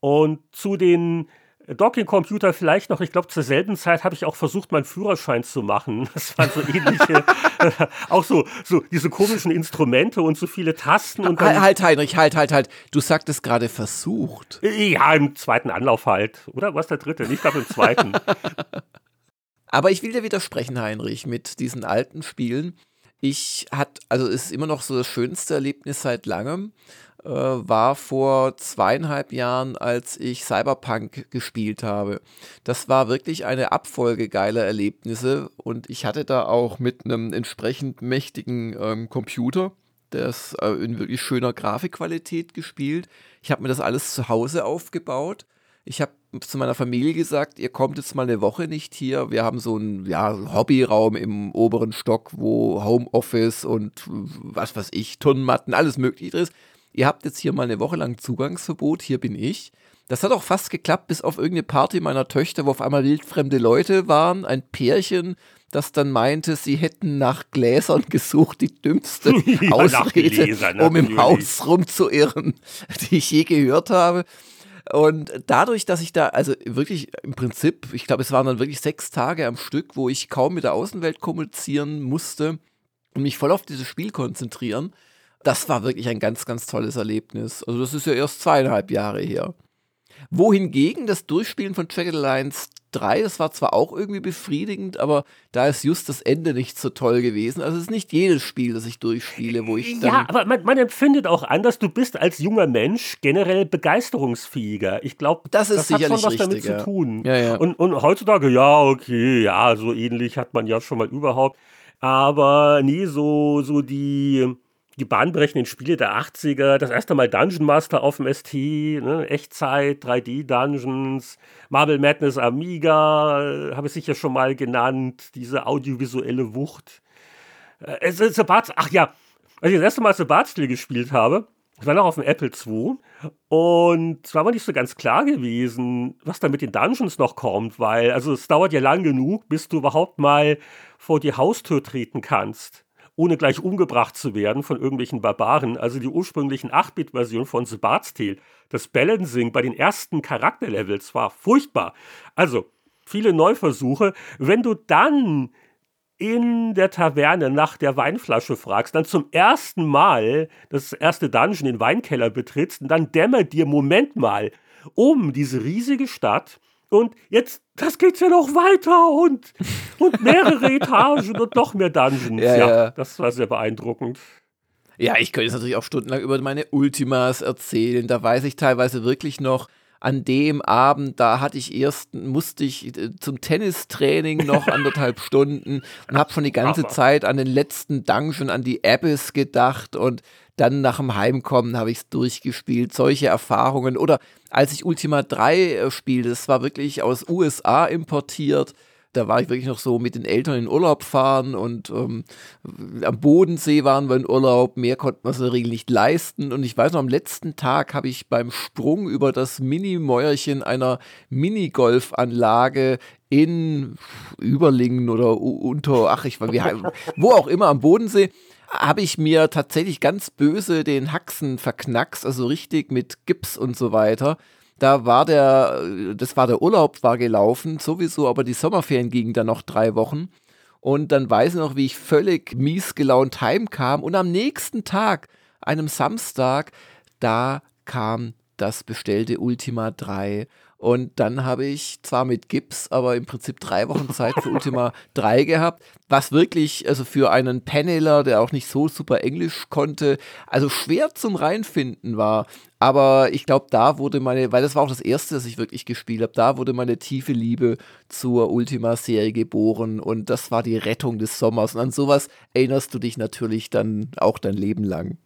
Und zu den Docking-Computer vielleicht noch, ich glaube, zur selben Zeit habe ich auch versucht, meinen Führerschein zu machen. Das waren so ähnliche, auch so, so diese komischen Instrumente und so viele Tasten. Und dann, halt, Heinrich, halt, halt, halt. Du sagtest gerade versucht. Ja, im zweiten Anlauf halt. Oder was der dritte? Ich glaube im zweiten. Aber ich will dir widersprechen, Heinrich, mit diesen alten Spielen. Ich hatte, also es ist immer noch so das schönste Erlebnis seit langem äh, war vor zweieinhalb Jahren, als ich Cyberpunk gespielt habe. Das war wirklich eine Abfolge geiler Erlebnisse und ich hatte da auch mit einem entsprechend mächtigen ähm, Computer das äh, in wirklich schöner Grafikqualität gespielt. Ich habe mir das alles zu Hause aufgebaut. Ich habe zu meiner Familie gesagt, ihr kommt jetzt mal eine Woche nicht hier. Wir haben so einen ja, Hobbyraum im oberen Stock, wo Homeoffice und was weiß ich, Turnmatten, alles mögliche ist ihr habt jetzt hier mal eine Woche lang Zugangsverbot, hier bin ich. Das hat auch fast geklappt, bis auf irgendeine Party meiner Töchter, wo auf einmal wildfremde Leute waren, ein Pärchen, das dann meinte, sie hätten nach Gläsern gesucht, die dümmste Ausrede, Gläsern, um im Haus rumzuirren, die ich je gehört habe. Und dadurch, dass ich da, also wirklich im Prinzip, ich glaube, es waren dann wirklich sechs Tage am Stück, wo ich kaum mit der Außenwelt kommunizieren musste und mich voll auf dieses Spiel konzentrieren, das war wirklich ein ganz, ganz tolles Erlebnis. Also das ist ja erst zweieinhalb Jahre her. Wohingegen das Durchspielen von Jagged Alliance 3, das war zwar auch irgendwie befriedigend, aber da ist just das Ende nicht so toll gewesen. Also es ist nicht jedes Spiel, das ich durchspiele, wo ich dann Ja, aber man, man empfindet auch anders, du bist als junger Mensch generell begeisterungsfähiger. Ich glaube, das, ist das hat schon was damit ja. zu tun. Ja, ja. Und, und heutzutage, ja, okay, ja, so ähnlich hat man ja schon mal überhaupt. Aber nie so, so die die bahnbrechenden Spiele der 80er, das erste Mal Dungeon Master auf dem ST, ne? Echtzeit, 3D-Dungeons, Marble Madness Amiga, äh, habe ich sicher schon mal genannt, diese audiovisuelle Wucht. Äh, es ist ach ja, als ich das erste Mal Sebastian gespielt habe, das war noch auf dem Apple II und es war aber nicht so ganz klar gewesen, was da mit den Dungeons noch kommt, weil also es dauert ja lang genug, bis du überhaupt mal vor die Haustür treten kannst ohne gleich umgebracht zu werden von irgendwelchen Barbaren. Also die ursprünglichen 8-Bit-Version von The Bard's Tale. Das Balancing bei den ersten Charakterlevels war furchtbar. Also viele Neuversuche. Wenn du dann in der Taverne nach der Weinflasche fragst, dann zum ersten Mal das erste Dungeon, den Weinkeller betrittst, und dann dämmert dir, Moment mal, um diese riesige Stadt und jetzt, das geht's ja noch weiter und, und mehrere Etagen und noch mehr Dungeons. Ja, ja, ja, das war sehr beeindruckend. Ja, ich könnte jetzt natürlich auch stundenlang über meine Ultimas erzählen. Da weiß ich teilweise wirklich noch, an dem Abend, da hatte ich erst, musste ich äh, zum Tennistraining noch anderthalb Stunden und habe schon die ganze Zeit an den letzten Dungeon, an die Abyss gedacht und dann nach dem Heimkommen habe ich es durchgespielt. Solche Erfahrungen. Oder als ich Ultima 3 äh, spielte, das war wirklich aus USA importiert. Da war ich wirklich noch so mit den Eltern in Urlaub fahren und ähm, am Bodensee waren wir in Urlaub. Mehr konnten wir uns in der Regel nicht leisten. Und ich weiß noch, am letzten Tag habe ich beim Sprung über das Mini-Mäuerchen einer Minigolfanlage in Überlingen oder unter, ach, ich war, wo auch immer am Bodensee, habe ich mir tatsächlich ganz böse den Haxen verknackst, also richtig mit Gips und so weiter. Da war der, das war der Urlaub, war gelaufen, sowieso, aber die Sommerferien gingen dann noch drei Wochen. Und dann weiß ich noch, wie ich völlig mies gelaunt heimkam. Und am nächsten Tag, einem Samstag, da kam das bestellte Ultima 3 Und dann habe ich zwar mit Gips, aber im Prinzip drei Wochen Zeit für Ultima 3 gehabt, was wirklich, also für einen Penneler, der auch nicht so super Englisch konnte, also schwer zum Reinfinden war. Aber ich glaube, da wurde meine, weil das war auch das erste, das ich wirklich gespielt habe, da wurde meine tiefe Liebe zur Ultima-Serie geboren und das war die Rettung des Sommers. Und an sowas erinnerst du dich natürlich dann auch dein Leben lang.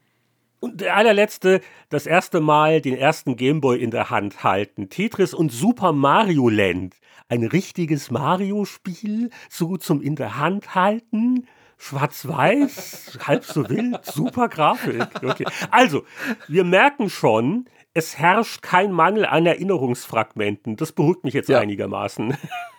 Und der allerletzte, das erste Mal den ersten Gameboy in der Hand halten. Tetris und Super Mario Land. Ein richtiges Mario-Spiel, so zum in der Hand halten. Schwarz-Weiß, halb so wild, super Grafik. Okay. Also, wir merken schon, es herrscht kein Mangel an Erinnerungsfragmenten. Das beruhigt mich jetzt ja. einigermaßen.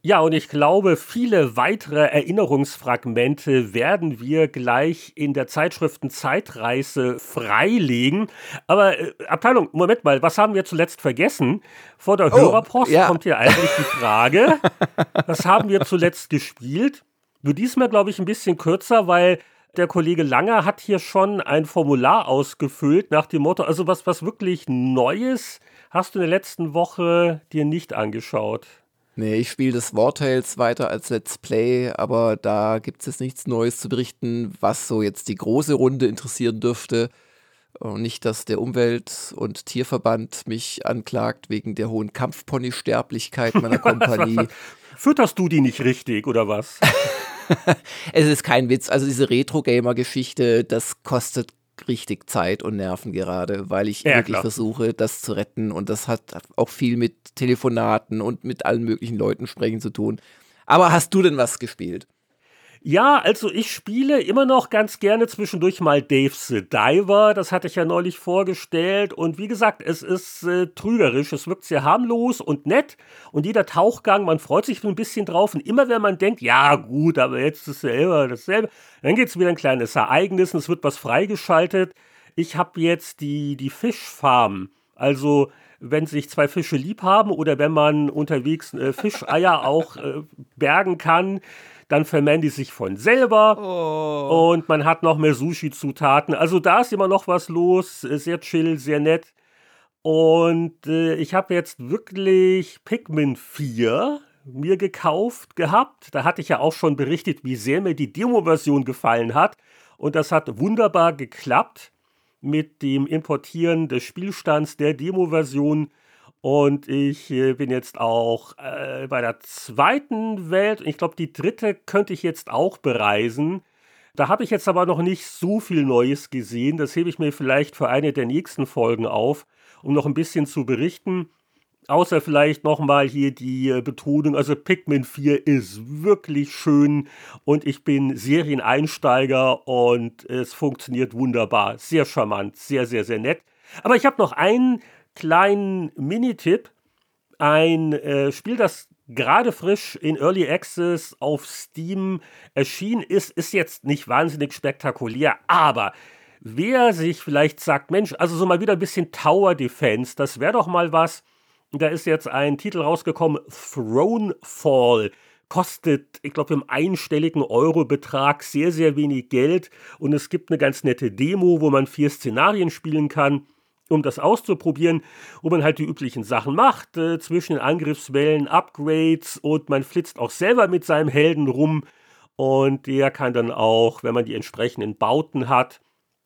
Ja, und ich glaube, viele weitere Erinnerungsfragmente werden wir gleich in der Zeitschriften Zeitreise freilegen. Aber äh, Abteilung, Moment mal, was haben wir zuletzt vergessen? Vor der oh, Hörerpost ja. kommt hier eigentlich die Frage, was haben wir zuletzt gespielt? Nur diesmal, glaube ich, ein bisschen kürzer, weil der Kollege Langer hat hier schon ein Formular ausgefüllt nach dem Motto, also was, was wirklich Neues hast du in der letzten Woche dir nicht angeschaut. Nee, ich spiele das War Tales weiter als Let's Play, aber da gibt es jetzt nichts Neues zu berichten, was so jetzt die große Runde interessieren dürfte. Und nicht, dass der Umwelt- und Tierverband mich anklagt wegen der hohen Kampfpony-Sterblichkeit meiner Kompanie. Fütterst du die nicht richtig, oder was? es ist kein Witz. Also diese Retro-Gamer-Geschichte, das kostet richtig Zeit und Nerven gerade, weil ich ja, wirklich klar. versuche, das zu retten. Und das hat auch viel mit Telefonaten und mit allen möglichen Leuten sprechen zu tun. Aber hast du denn was gespielt? Ja, also ich spiele immer noch ganz gerne zwischendurch mal Dave the Diver. Das hatte ich ja neulich vorgestellt. Und wie gesagt, es ist äh, trügerisch. Es wirkt sehr harmlos und nett. Und jeder Tauchgang, man freut sich ein bisschen drauf. Und immer wenn man denkt, ja gut, aber jetzt ist selber dasselbe, dann gibt es wieder ein kleines Ereignis und es wird was freigeschaltet. Ich habe jetzt die, die Fischfarm. Also wenn sich zwei Fische lieb haben oder wenn man unterwegs äh, Fischeier auch äh, bergen kann dann vermehren die sich von selber oh. und man hat noch mehr Sushi-Zutaten. Also da ist immer noch was los, sehr chill, sehr nett. Und äh, ich habe jetzt wirklich Pikmin 4 mir gekauft gehabt. Da hatte ich ja auch schon berichtet, wie sehr mir die Demo-Version gefallen hat. Und das hat wunderbar geklappt mit dem Importieren des Spielstands der Demo-Version. Und ich äh, bin jetzt auch äh, bei der zweiten Welt. Ich glaube, die dritte könnte ich jetzt auch bereisen. Da habe ich jetzt aber noch nicht so viel Neues gesehen. Das hebe ich mir vielleicht für eine der nächsten Folgen auf, um noch ein bisschen zu berichten. Außer vielleicht nochmal hier die äh, Betonung, also Pikmin 4 ist wirklich schön und ich bin Serieneinsteiger und es funktioniert wunderbar. Sehr charmant, sehr, sehr, sehr nett. Aber ich habe noch einen kleinen Minitipp. Ein äh, Spiel, das gerade frisch in Early Access auf Steam erschienen ist, ist jetzt nicht wahnsinnig spektakulär, aber wer sich vielleicht sagt, Mensch, also so mal wieder ein bisschen Tower Defense, das wäre doch mal was. Da ist jetzt ein Titel rausgekommen, Thronefall. Kostet, ich glaube, im einstelligen Eurobetrag sehr, sehr wenig Geld. Und es gibt eine ganz nette Demo, wo man vier Szenarien spielen kann um das auszuprobieren, wo man halt die üblichen Sachen macht, äh, zwischen den Angriffswellen, Upgrades und man flitzt auch selber mit seinem Helden rum. Und der kann dann auch, wenn man die entsprechenden Bauten hat,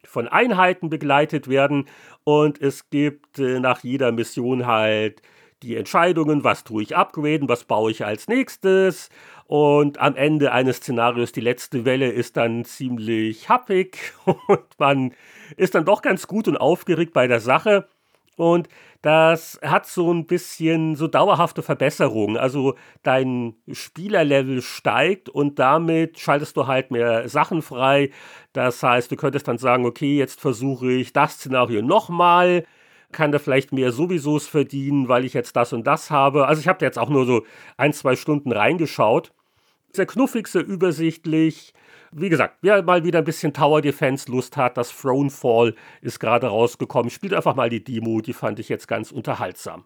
von Einheiten begleitet werden. Und es gibt äh, nach jeder Mission halt die Entscheidungen, was tue ich upgraden, was baue ich als nächstes und am Ende eines Szenarios, die letzte Welle ist dann ziemlich happig und man ist dann doch ganz gut und aufgeregt bei der Sache. Und das hat so ein bisschen so dauerhafte Verbesserungen. Also dein Spielerlevel steigt und damit schaltest du halt mehr Sachen frei. Das heißt, du könntest dann sagen, okay, jetzt versuche ich das Szenario nochmal kann da vielleicht mehr sowiesos verdienen, weil ich jetzt das und das habe. Also ich habe da jetzt auch nur so ein, zwei Stunden reingeschaut sehr knuffig, sehr übersichtlich. Wie gesagt, wer mal wieder ein bisschen Tower Defense Lust hat, das Throne Fall ist gerade rausgekommen. Spielt einfach mal die Demo, die fand ich jetzt ganz unterhaltsam.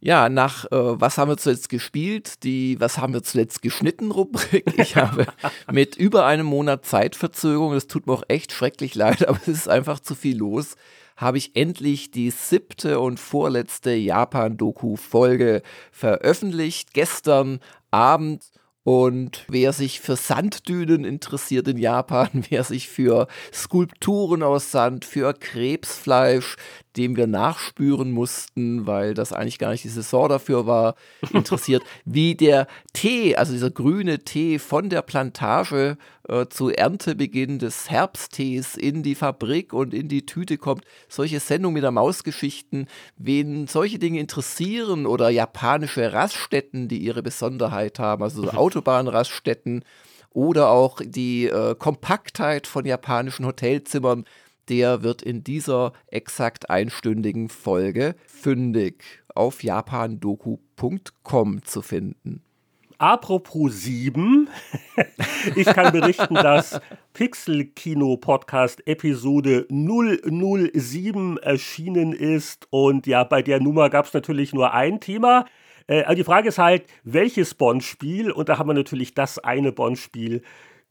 Ja, nach äh, Was haben wir zuletzt gespielt? Die Was haben wir zuletzt geschnitten Rubrik. Ich habe mit über einem Monat Zeitverzögerung, das tut mir auch echt schrecklich leid, aber es ist einfach zu viel los, habe ich endlich die siebte und vorletzte Japan-Doku-Folge veröffentlicht. Gestern Abend und wer sich für Sanddünen interessiert in Japan, wer sich für Skulpturen aus Sand, für Krebsfleisch, dem wir nachspüren mussten, weil das eigentlich gar nicht die Saison dafür war, interessiert, wie der Tee, also dieser grüne Tee von der Plantage äh, zu Erntebeginn des Herbsttees in die Fabrik und in die Tüte kommt. Solche Sendungen mit der Mausgeschichten, wen solche Dinge interessieren oder japanische Raststätten, die ihre Besonderheit haben, also so Autobahnraststätten oder auch die äh, Kompaktheit von japanischen Hotelzimmern, der wird in dieser exakt einstündigen Folge fündig auf japandoku.com zu finden. Apropos 7, ich kann berichten, dass Pixel Kino Podcast Episode 007 erschienen ist und ja, bei der Nummer gab es natürlich nur ein Thema. Äh, also die Frage ist halt, welches Bond-Spiel? Und da haben wir natürlich das eine Bond-Spiel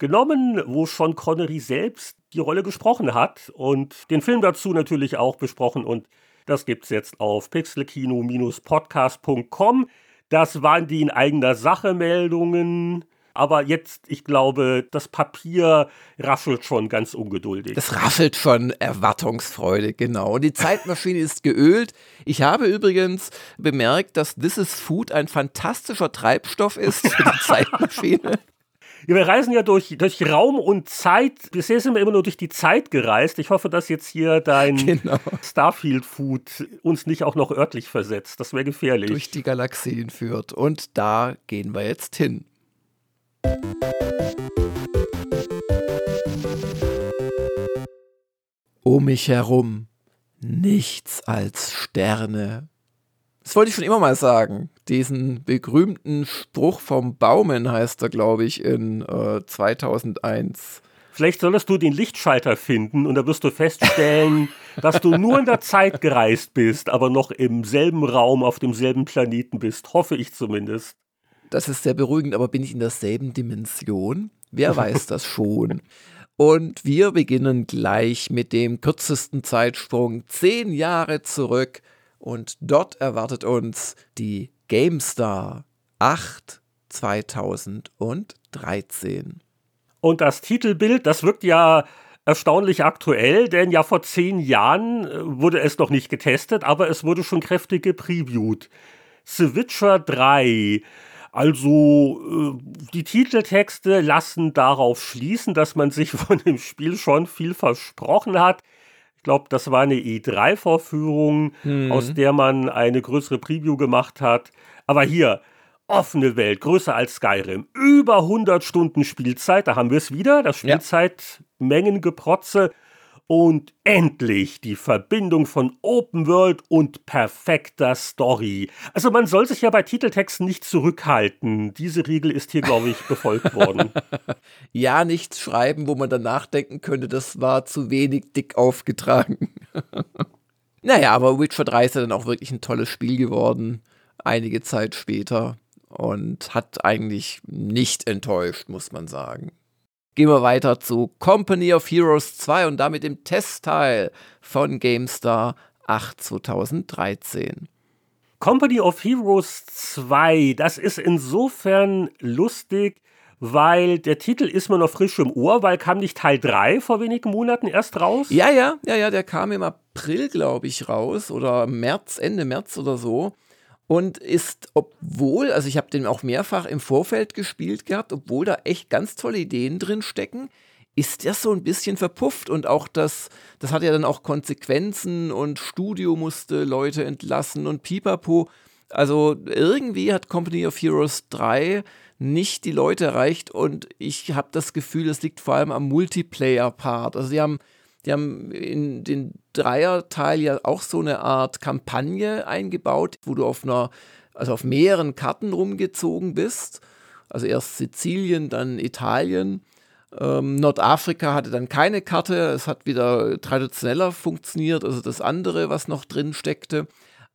genommen, wo schon Connery selbst die Rolle gesprochen hat und den Film dazu natürlich auch besprochen und das gibt es jetzt auf pixelkino-podcast.com. Das waren die in eigener Sache Meldungen. Aber jetzt, ich glaube, das Papier raffelt schon ganz ungeduldig. Das raffelt schon erwartungsfreudig, genau. Und die Zeitmaschine ist geölt. Ich habe übrigens bemerkt, dass This is Food ein fantastischer Treibstoff ist für die Zeitmaschine. Wir reisen ja durch, durch Raum und Zeit. Bisher sind wir immer nur durch die Zeit gereist. Ich hoffe, dass jetzt hier dein genau. Starfield Food uns nicht auch noch örtlich versetzt. Das wäre gefährlich. Durch die Galaxien führt. Und da gehen wir jetzt hin. Um mich herum nichts als Sterne das wollte ich schon immer mal sagen. Diesen berühmten Spruch vom Baumen heißt er, glaube ich, in äh, 2001. Vielleicht solltest du den Lichtschalter finden und da wirst du feststellen, dass du nur in der Zeit gereist bist, aber noch im selben Raum auf demselben Planeten bist. Hoffe ich zumindest. Das ist sehr beruhigend, aber bin ich in derselben Dimension? Wer weiß das schon? Und wir beginnen gleich mit dem kürzesten Zeitsprung zehn Jahre zurück und dort erwartet uns die GameStar 8 2013. Und das Titelbild, das wirkt ja erstaunlich aktuell, denn ja vor zehn Jahren äh, wurde es noch nicht getestet, aber es wurde schon kräftig gepreviewt. Switcher 3. Also äh, die Titeltexte lassen darauf schließen, dass man sich von dem Spiel schon viel versprochen hat glaube, das war eine E3-Vorführung, mhm. aus der man eine größere Preview gemacht hat. Aber hier, offene Welt, größer als Skyrim, über 100 Stunden Spielzeit, da haben wir es wieder, das Spielzeitmengengeprotze und endlich die Verbindung von Open World und perfekter Story. Also man soll sich ja bei Titeltexten nicht zurückhalten. Diese Regel ist hier, glaube ich, befolgt worden. ja, nichts schreiben, wo man dann nachdenken könnte, das war zu wenig dick aufgetragen. naja, aber Witcher 3 ist ja dann auch wirklich ein tolles Spiel geworden, einige Zeit später. Und hat eigentlich nicht enttäuscht, muss man sagen. Gehen wir weiter zu Company of Heroes 2 und damit dem Testteil von GameStar 8 2013. Company of Heroes 2, das ist insofern lustig, weil der Titel ist mir noch frisch im Ohr, weil kam nicht Teil 3 vor wenigen Monaten erst raus? Ja, ja, ja, ja, der kam im April, glaube ich, raus oder März, Ende März oder so und ist, obwohl, also ich habe den auch mehrfach im Vorfeld gespielt gehabt, obwohl da echt ganz tolle Ideen drin stecken, ist der so ein bisschen verpufft und auch das, das hat ja dann auch Konsequenzen und Studio musste Leute entlassen und pipapo. Also irgendwie hat Company of Heroes 3 nicht die Leute erreicht und ich habe das Gefühl, es liegt vor allem am Multiplayer-Part. Also sie haben die haben in den Dreierteil ja auch so eine Art Kampagne eingebaut, wo du auf einer, also auf mehreren Karten rumgezogen bist. Also erst Sizilien, dann Italien. Ähm, Nordafrika hatte dann keine Karte. Es hat wieder traditioneller funktioniert, also das andere, was noch drin steckte.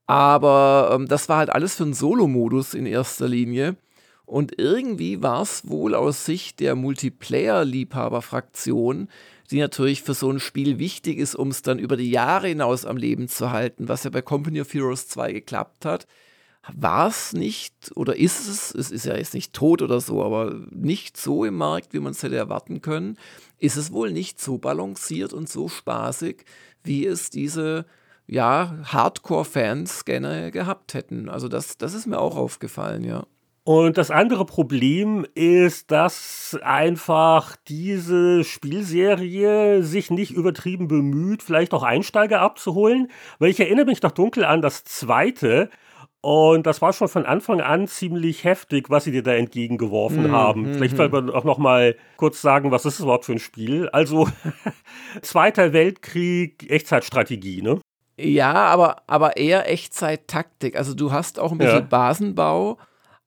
Aber ähm, das war halt alles für einen Solo-Modus in erster Linie. Und irgendwie war es wohl aus Sicht der Multiplayer-Liebhaber-Fraktion die natürlich für so ein Spiel wichtig ist, um es dann über die Jahre hinaus am Leben zu halten, was ja bei Company of Heroes 2 geklappt hat. War es nicht oder ist es, es ist ja jetzt nicht tot oder so, aber nicht so im Markt, wie man es hätte erwarten können, ist es wohl nicht so balanciert und so spaßig, wie es diese ja, Hardcore-Fans gerne gehabt hätten. Also das, das ist mir auch aufgefallen, ja. Und das andere Problem ist, dass einfach diese Spielserie sich nicht übertrieben bemüht, vielleicht auch Einsteiger abzuholen. Weil ich erinnere mich noch dunkel an das zweite. Und das war schon von Anfang an ziemlich heftig, was sie dir da entgegengeworfen mm, haben. Mm, Vielleicht soll man auch noch mal kurz sagen, was ist das überhaupt für ein Spiel? Also Zweiter Weltkrieg, Echtzeitstrategie, ne? Ja, aber, aber eher Echtzeit-Taktik. Also du hast auch ein bisschen ja. Basenbau,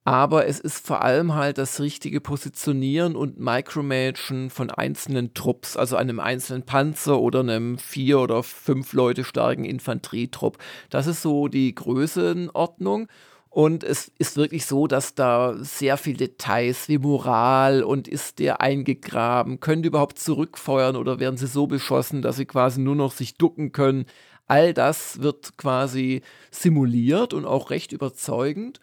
aber es ist vor allem halt das richtige Positionieren und Micromanagen von einzelnen Trupps, also einem einzelnen Panzer oder einem vier oder fünf Leute starken Infanterietrupp. Das ist so die Größenordnung. Und es ist wirklich so, dass da sehr viele Details wie Moral und ist der eingegraben, können die überhaupt zurückfeuern oder werden sie so beschossen, dass sie quasi nur noch sich ducken können. All das wird quasi simuliert und auch recht überzeugend.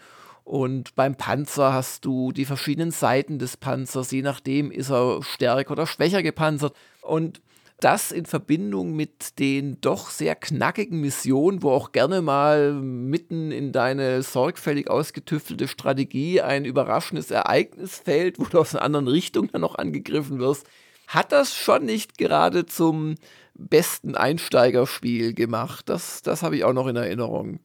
Und beim Panzer hast du die verschiedenen Seiten des Panzers, je nachdem ist er stärker oder schwächer gepanzert. Und das in Verbindung mit den doch sehr knackigen Missionen, wo auch gerne mal mitten in deine sorgfältig ausgetüftelte Strategie ein überraschendes Ereignis fällt, wo du aus einer anderen Richtung dann noch angegriffen wirst, hat das schon nicht gerade zum besten Einsteigerspiel gemacht. Das, das habe ich auch noch in Erinnerung.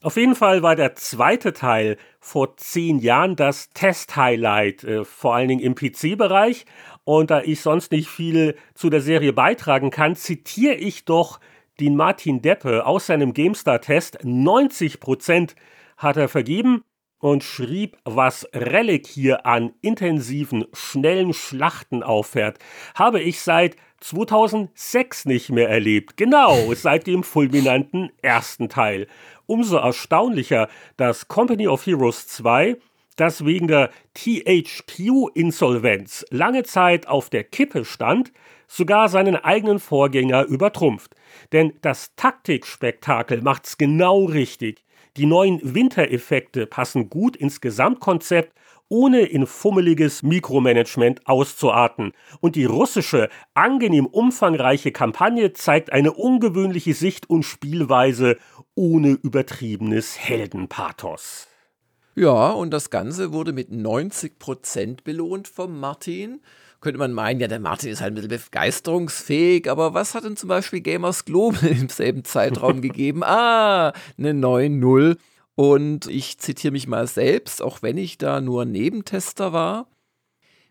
Auf jeden Fall war der zweite Teil vor zehn Jahren das Test-Highlight, äh, vor allen Dingen im PC-Bereich. Und da ich sonst nicht viel zu der Serie beitragen kann, zitiere ich doch den Martin Deppe aus seinem GameStar-Test. 90% hat er vergeben und schrieb, was Relic hier an intensiven, schnellen Schlachten auffährt, habe ich seit 2006 nicht mehr erlebt. Genau, seit dem fulminanten ersten Teil. Umso erstaunlicher, dass Company of Heroes 2 das wegen der THQ-Insolvenz lange Zeit auf der Kippe stand, sogar seinen eigenen Vorgänger übertrumpft. Denn das Taktikspektakel macht's genau richtig. Die neuen Wintereffekte passen gut ins Gesamtkonzept, ohne in fummeliges Mikromanagement auszuarten. Und die russische, angenehm umfangreiche Kampagne zeigt eine ungewöhnliche Sicht und Spielweise ohne übertriebenes Heldenpathos. Ja, und das Ganze wurde mit 90% belohnt vom Martin könnte man meinen, ja, der Martin ist halt ein bisschen begeisterungsfähig, aber was hat denn zum Beispiel Gamers Global im selben Zeitraum gegeben? Ah, eine 9-0. Und ich zitiere mich mal selbst, auch wenn ich da nur Nebentester war.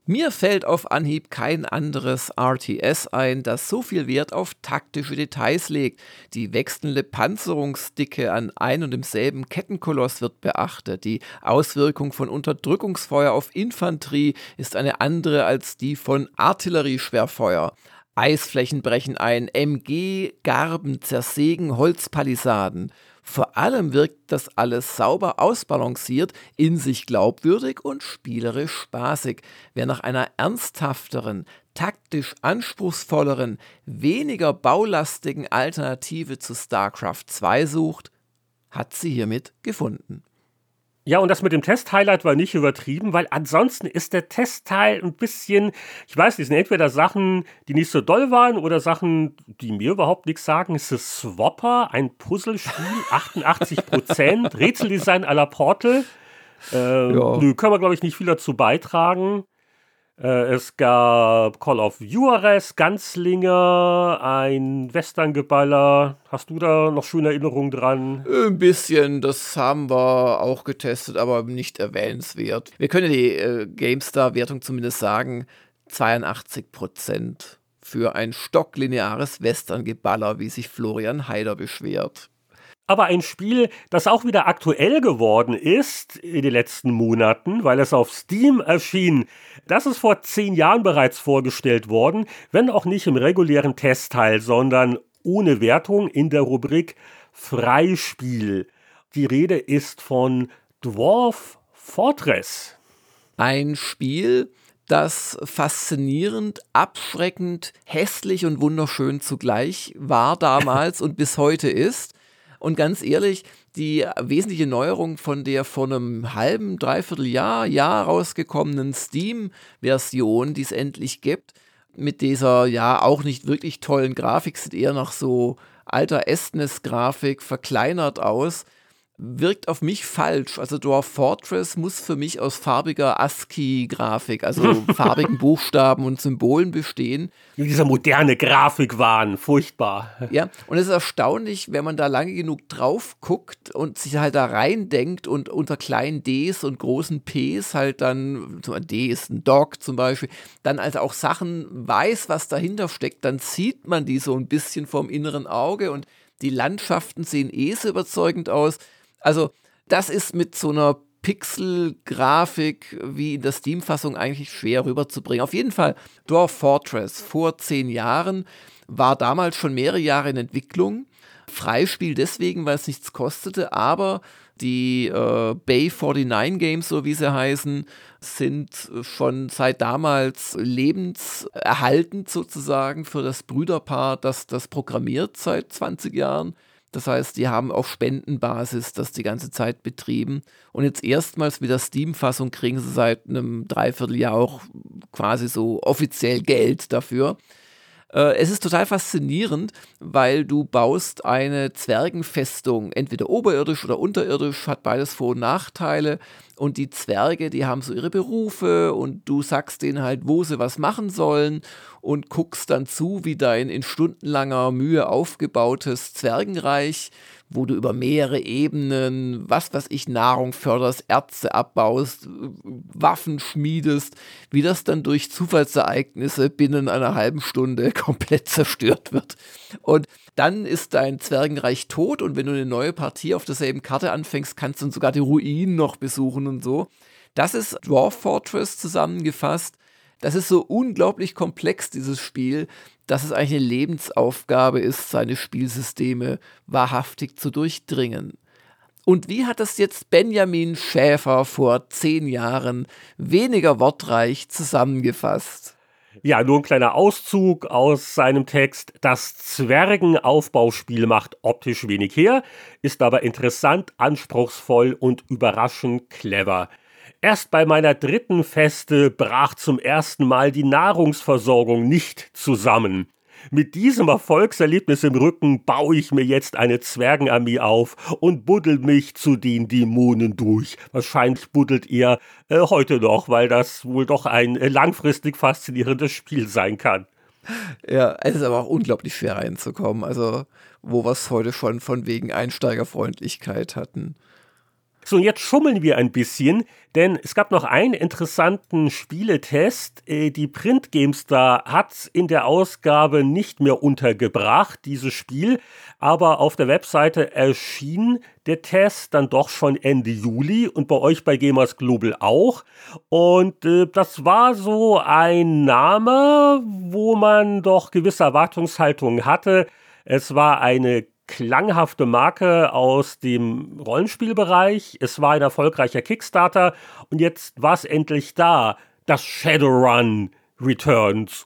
Mir fällt auf Anhieb kein anderes RTS ein, das so viel Wert auf taktische Details legt. Die wechselnde Panzerungsdicke an ein und demselben Kettenkoloss wird beachtet. Die Auswirkung von Unterdrückungsfeuer auf Infanterie ist eine andere als die von Artillerieschwerfeuer. Eisflächen brechen ein, MG-Garben zersägen Holzpalisaden. Vor allem wirkt das alles sauber ausbalanciert, in sich glaubwürdig und spielerisch spaßig. Wer nach einer ernsthafteren, taktisch anspruchsvolleren, weniger baulastigen Alternative zu StarCraft 2 sucht, hat sie hiermit gefunden. Ja, und das mit dem Test-Highlight war nicht übertrieben, weil ansonsten ist der Testteil ein bisschen, ich weiß nicht, sind entweder Sachen, die nicht so doll waren oder Sachen, die mir überhaupt nichts sagen. Es ist Swapper, ein Puzzlespiel, 88 Prozent, Rätseldesign à la Portal. Äh, ja. Nö, können wir, glaube ich, nicht viel dazu beitragen. Äh, es gab Call of Juarez, Ganzlinger, ein Westerngeballer. Hast du da noch schöne Erinnerungen dran? Ein bisschen, das haben wir auch getestet, aber nicht erwähnenswert. Wir können die äh, GameStar-Wertung zumindest sagen, 82 Prozent für ein stocklineares Westerngeballer, wie sich Florian Heider beschwert aber ein Spiel, das auch wieder aktuell geworden ist in den letzten Monaten, weil es auf Steam erschien. Das ist vor zehn Jahren bereits vorgestellt worden, wenn auch nicht im regulären Testteil, sondern ohne Wertung in der Rubrik Freispiel. Die Rede ist von Dwarf Fortress. Ein Spiel, das faszinierend, abschreckend, hässlich und wunderschön zugleich war damals und bis heute ist. Und ganz ehrlich, die wesentliche Neuerung von der vor einem halben, dreiviertel Jahr, Jahr rausgekommenen Steam-Version, die es endlich gibt, mit dieser ja auch nicht wirklich tollen Grafik, sieht eher nach so alter Estnes-Grafik verkleinert aus wirkt auf mich falsch. Also Dwarf Fortress muss für mich aus farbiger ASCII-Grafik, also farbigen Buchstaben und Symbolen bestehen. Dieser moderne Grafikwahn, furchtbar. Ja, und es ist erstaunlich, wenn man da lange genug drauf guckt und sich halt da reindenkt und unter kleinen Ds und großen Ps halt dann, so ein D ist ein Dog zum Beispiel, dann also auch Sachen weiß, was dahinter steckt, dann sieht man die so ein bisschen vom inneren Auge und die Landschaften sehen eh so überzeugend aus. Also, das ist mit so einer Pixel-Grafik wie in der Steam-Fassung eigentlich schwer rüberzubringen. Auf jeden Fall, Dwarf Fortress vor zehn Jahren war damals schon mehrere Jahre in Entwicklung. Freispiel deswegen, weil es nichts kostete, aber die äh, Bay 49 Games, so wie sie heißen, sind schon seit damals lebenserhaltend sozusagen für das Brüderpaar, das das programmiert seit 20 Jahren. Das heißt, die haben auf Spendenbasis das die ganze Zeit betrieben. Und jetzt erstmals mit der Steam-Fassung kriegen sie seit einem Dreivierteljahr auch quasi so offiziell Geld dafür. Äh, es ist total faszinierend, weil du baust eine Zwergenfestung, entweder oberirdisch oder unterirdisch, hat beides Vor- und Nachteile. Und die Zwerge, die haben so ihre Berufe und du sagst denen halt, wo sie was machen sollen und guckst dann zu, wie dein in stundenlanger Mühe aufgebautes Zwergenreich wo du über mehrere Ebenen, was weiß ich, Nahrung förderst, Ärzte abbaust, Waffen schmiedest, wie das dann durch Zufallsereignisse binnen einer halben Stunde komplett zerstört wird. Und dann ist dein Zwergenreich tot und wenn du eine neue Partie auf derselben Karte anfängst, kannst du dann sogar die Ruinen noch besuchen und so. Das ist Dwarf Fortress zusammengefasst. Das ist so unglaublich komplex, dieses Spiel, dass es eigentlich eine Lebensaufgabe ist, seine Spielsysteme wahrhaftig zu durchdringen. Und wie hat das jetzt Benjamin Schäfer vor zehn Jahren weniger wortreich zusammengefasst? Ja, nur ein kleiner Auszug aus seinem Text. Das Zwergenaufbauspiel macht optisch wenig her, ist aber interessant, anspruchsvoll und überraschend clever. Erst bei meiner dritten Feste brach zum ersten Mal die Nahrungsversorgung nicht zusammen. Mit diesem Erfolgserlebnis im Rücken baue ich mir jetzt eine Zwergenarmee auf und buddel mich zu den Dämonen durch. Wahrscheinlich buddelt ihr äh, heute noch, weil das wohl doch ein äh, langfristig faszinierendes Spiel sein kann. Ja, es ist aber auch unglaublich schwer reinzukommen. Also, wo wir es heute schon von wegen Einsteigerfreundlichkeit hatten. So, und jetzt schummeln wir ein bisschen, denn es gab noch einen interessanten Spieletest. Äh, die Print GameStar hat in der Ausgabe nicht mehr untergebracht, dieses Spiel, aber auf der Webseite erschien der Test dann doch schon Ende Juli und bei euch bei Gamers Global auch. Und äh, das war so ein Name, wo man doch gewisse Erwartungshaltungen hatte. Es war eine klanghafte Marke aus dem Rollenspielbereich. Es war ein erfolgreicher Kickstarter und jetzt war es endlich da. Das Shadowrun Returns.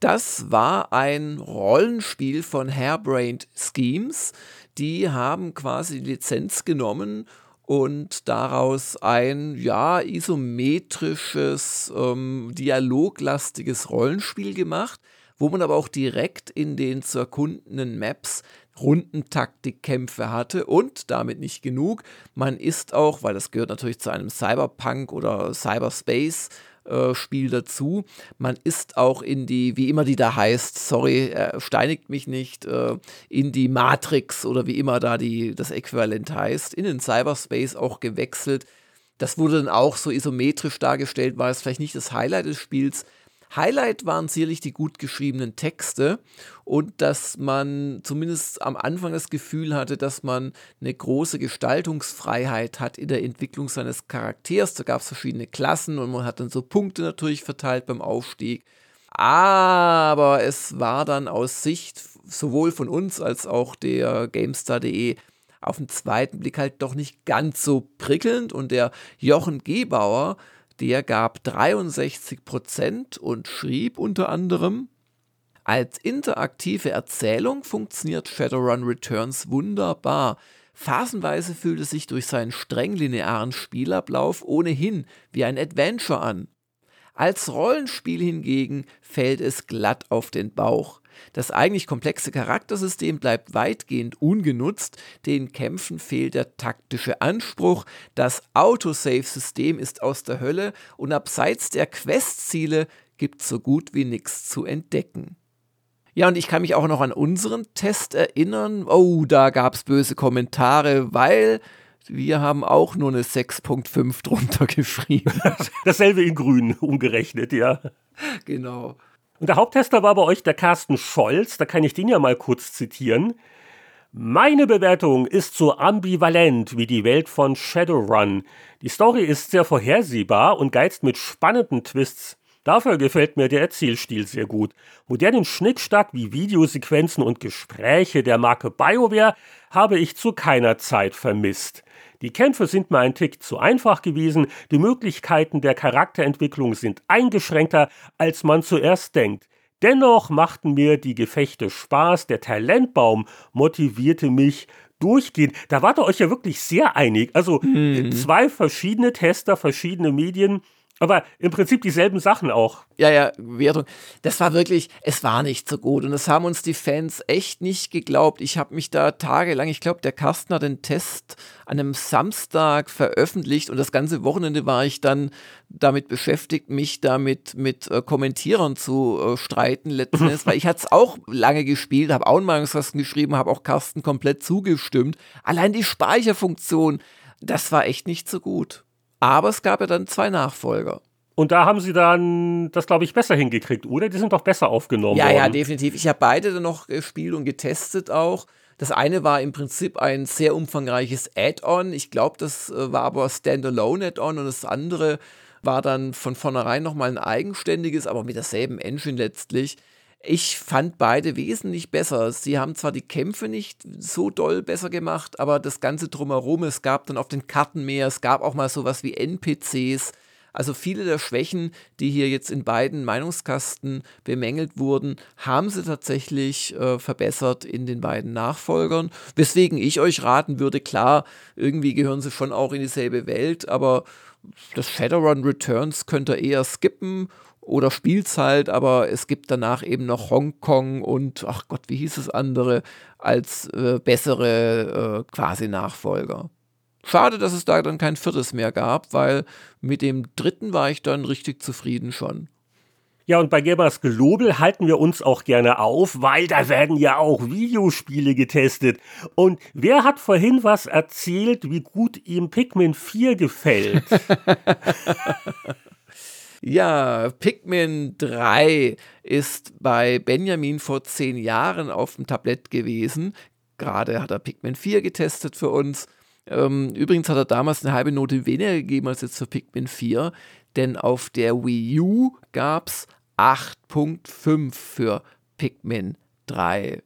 Das war ein Rollenspiel von Hairbrained Schemes. Die haben quasi die Lizenz genommen und daraus ein ja isometrisches, ähm, dialoglastiges Rollenspiel gemacht, wo man aber auch direkt in den zu erkundenden Maps Rundentaktikkämpfe hatte und damit nicht genug. Man ist auch, weil das gehört natürlich zu einem Cyberpunk oder Cyberspace äh, Spiel dazu. Man ist auch in die, wie immer die da heißt, sorry, äh, steinigt mich nicht, äh, in die Matrix oder wie immer da die, das Äquivalent heißt, in den Cyberspace auch gewechselt. Das wurde dann auch so isometrisch dargestellt, war es vielleicht nicht das Highlight des Spiels, Highlight waren sicherlich die gut geschriebenen Texte und dass man zumindest am Anfang das Gefühl hatte, dass man eine große Gestaltungsfreiheit hat in der Entwicklung seines Charakters. Da gab es verschiedene Klassen und man hat dann so Punkte natürlich verteilt beim Aufstieg. Aber es war dann aus Sicht sowohl von uns als auch der GameStar.de auf den zweiten Blick halt doch nicht ganz so prickelnd und der Jochen Gebauer Der gab 63 Prozent und schrieb unter anderem, als interaktive Erzählung funktioniert Shadowrun Returns wunderbar. Phasenweise fühlt es sich durch seinen streng linearen Spielablauf ohnehin wie ein Adventure an. Als Rollenspiel hingegen fällt es glatt auf den Bauch. Das eigentlich komplexe Charaktersystem bleibt weitgehend ungenutzt, den Kämpfen fehlt der taktische Anspruch, das Autosave-System ist aus der Hölle und abseits der Questziele gibt so gut wie nichts zu entdecken. Ja, und ich kann mich auch noch an unseren Test erinnern. Oh, da gab es böse Kommentare, weil wir haben auch nur eine 6.5 drunter geschrieben. Dasselbe in grün umgerechnet, ja. Genau. Und der Haupttester war bei euch der Carsten Scholz, da kann ich den ja mal kurz zitieren. Meine Bewertung ist so ambivalent wie die Welt von Shadowrun. Die Story ist sehr vorhersehbar und geizt mit spannenden Twists. Dafür gefällt mir der Erzählstil sehr gut. Modernen Schnickschnack wie Videosequenzen und Gespräche der Marke BioWare habe ich zu keiner Zeit vermisst. Die Kämpfe sind mir ein Tick zu einfach gewesen, die Möglichkeiten der Charakterentwicklung sind eingeschränkter, als man zuerst denkt. Dennoch machten mir die Gefechte Spaß, der Talentbaum motivierte mich durchgehend. Da wart ihr euch ja wirklich sehr einig. Also mhm. zwei verschiedene Tester, verschiedene Medien aber im Prinzip dieselben Sachen auch. Ja, ja, Wertung. Das war wirklich, es war nicht so gut. Und das haben uns die Fans echt nicht geglaubt. Ich habe mich da tagelang, ich glaube, der Carsten hat den Test an einem Samstag veröffentlicht und das ganze Wochenende war ich dann damit beschäftigt, mich damit mit äh, Kommentierern zu äh, streiten letzten Endes, weil ich hatte es auch lange gespielt, habe auch einen Meinungskasten geschrieben, habe auch Carsten komplett zugestimmt. Allein die Speicherfunktion, das war echt nicht so gut. Aber es gab ja dann zwei Nachfolger. Und da haben sie dann das, glaube ich, besser hingekriegt, oder? Die sind doch besser aufgenommen ja, worden. Ja, definitiv. Ich habe beide dann noch gespielt und getestet auch. Das eine war im Prinzip ein sehr umfangreiches Add-on. Ich glaube, das äh, war aber Standalone Add-on und das andere war dann von vornherein nochmal ein eigenständiges, aber mit derselben Engine letztlich. Ich fand beide wesentlich besser. Sie haben zwar die Kämpfe nicht so doll besser gemacht, aber das Ganze drumherum, es gab dann auf den Karten mehr, es gab auch mal sowas wie NPCs. Also viele der Schwächen, die hier jetzt in beiden Meinungskasten bemängelt wurden, haben sie tatsächlich äh, verbessert in den beiden Nachfolgern. Weswegen ich euch raten würde, klar, irgendwie gehören sie schon auch in dieselbe Welt, aber das Shadowrun Returns könnt ihr eher skippen oder spielt's halt, aber es gibt danach eben noch Hongkong und, ach Gott, wie hieß es andere, als äh, bessere äh, quasi Nachfolger. Schade, dass es da dann kein viertes mehr gab, weil mit dem dritten war ich dann richtig zufrieden schon. Ja, und bei Gamers Global halten wir uns auch gerne auf, weil da werden ja auch Videospiele getestet. Und wer hat vorhin was erzählt, wie gut ihm Pikmin 4 gefällt? Ja, Pikmin 3 ist bei Benjamin vor zehn Jahren auf dem Tablett gewesen. Gerade hat er Pikmin 4 getestet für uns. Ähm, übrigens hat er damals eine halbe Note weniger gegeben als jetzt für Pikmin 4, denn auf der Wii U gab es 8.5 für Pikmin 3.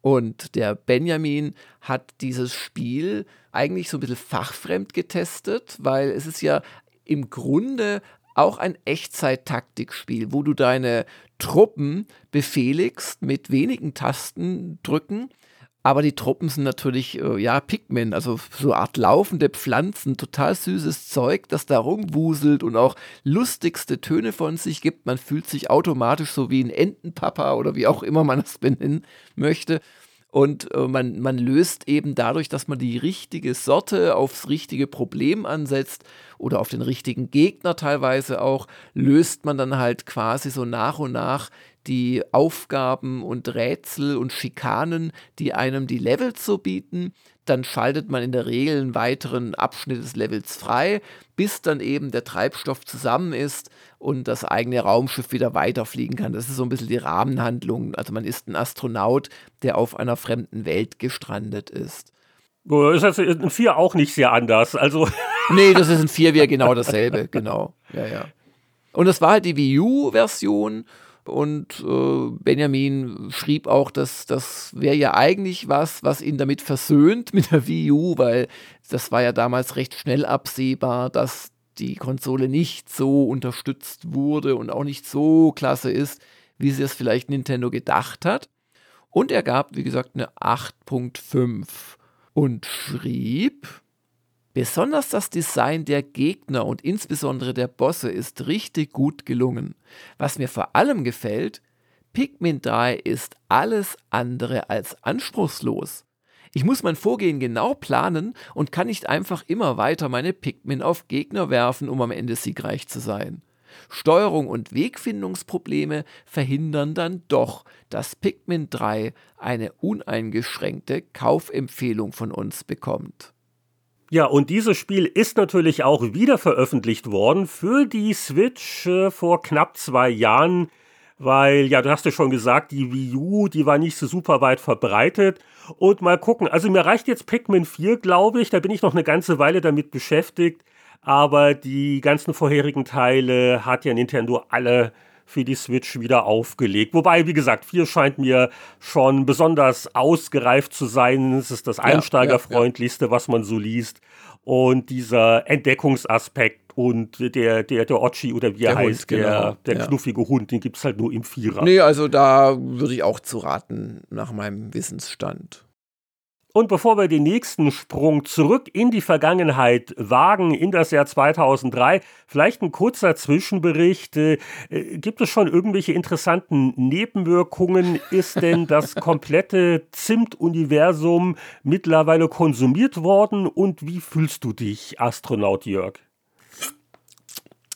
Und der Benjamin hat dieses Spiel eigentlich so ein bisschen fachfremd getestet, weil es ist ja im Grunde auch ein Echtzeit-Taktikspiel, wo du deine Truppen befehligst mit wenigen Tasten drücken. Aber die Truppen sind natürlich, äh, ja, Pikmin, also so eine Art laufende Pflanzen, total süßes Zeug, das da rumwuselt und auch lustigste Töne von sich gibt. Man fühlt sich automatisch so wie ein Entenpapa oder wie auch immer man es benennen möchte. Und äh, man, man löst eben dadurch, dass man die richtige Sorte aufs richtige Problem ansetzt oder auf den richtigen Gegner teilweise auch, löst man dann halt quasi so nach und nach die Aufgaben und Rätsel und Schikanen, die einem die Levels so bieten. Dann schaltet man in der Regel einen weiteren Abschnitt des Levels frei, bis dann eben der Treibstoff zusammen ist und das eigene Raumschiff wieder weiterfliegen kann. Das ist so ein bisschen die Rahmenhandlung. Also man ist ein Astronaut, der auf einer fremden Welt gestrandet ist. Ist das in 4 auch nicht sehr anders? Also. Nee, das ist in 4 wieder genau dasselbe, genau. Ja, ja. Und das war halt die Wii U-Version und äh, Benjamin schrieb auch, dass das wäre ja eigentlich was, was ihn damit versöhnt mit der Wii U, weil das war ja damals recht schnell absehbar, dass die Konsole nicht so unterstützt wurde und auch nicht so klasse ist, wie sie es vielleicht Nintendo gedacht hat. Und er gab, wie gesagt, eine 8.5 und schrieb, Besonders das Design der Gegner und insbesondere der Bosse ist richtig gut gelungen. Was mir vor allem gefällt, Pikmin 3 ist alles andere als anspruchslos. Ich muss mein Vorgehen genau planen und kann nicht einfach immer weiter meine Pikmin auf Gegner werfen, um am Ende siegreich zu sein. Steuerung und Wegfindungsprobleme verhindern dann doch, dass Pikmin 3 eine uneingeschränkte Kaufempfehlung von uns bekommt. Ja, und dieses Spiel ist natürlich auch wieder veröffentlicht worden für die Switch äh, vor knapp zwei Jahren, weil, ja, du hast ja schon gesagt, die Wii U, die war nicht so super weit verbreitet. Und mal gucken, also mir reicht jetzt Pikmin 4, glaube ich, da bin ich noch eine ganze Weile damit beschäftigt, aber die ganzen vorherigen Teile hat ja Nintendo alle für die Switch wieder aufgelegt. Wobei, wie gesagt, 4 scheint mir schon besonders ausgereift zu sein. Es ist das einsteigerfreundlichste, ja, ja, ja. was man so liest. Und dieser Entdeckungsaspekt und der, der, der Ochi oder wie er der heißt, Hund, genau. der, der knuffige Hund, den gibt es halt nur im Vierer. Nee, also da würde ich auch zu raten, nach meinem Wissensstand. Und bevor wir den nächsten Sprung zurück in die Vergangenheit wagen, in das Jahr 2003, vielleicht ein kurzer Zwischenbericht. Äh, gibt es schon irgendwelche interessanten Nebenwirkungen? Ist denn das komplette Zimt-Universum mittlerweile konsumiert worden? Und wie fühlst du dich, Astronaut Jörg?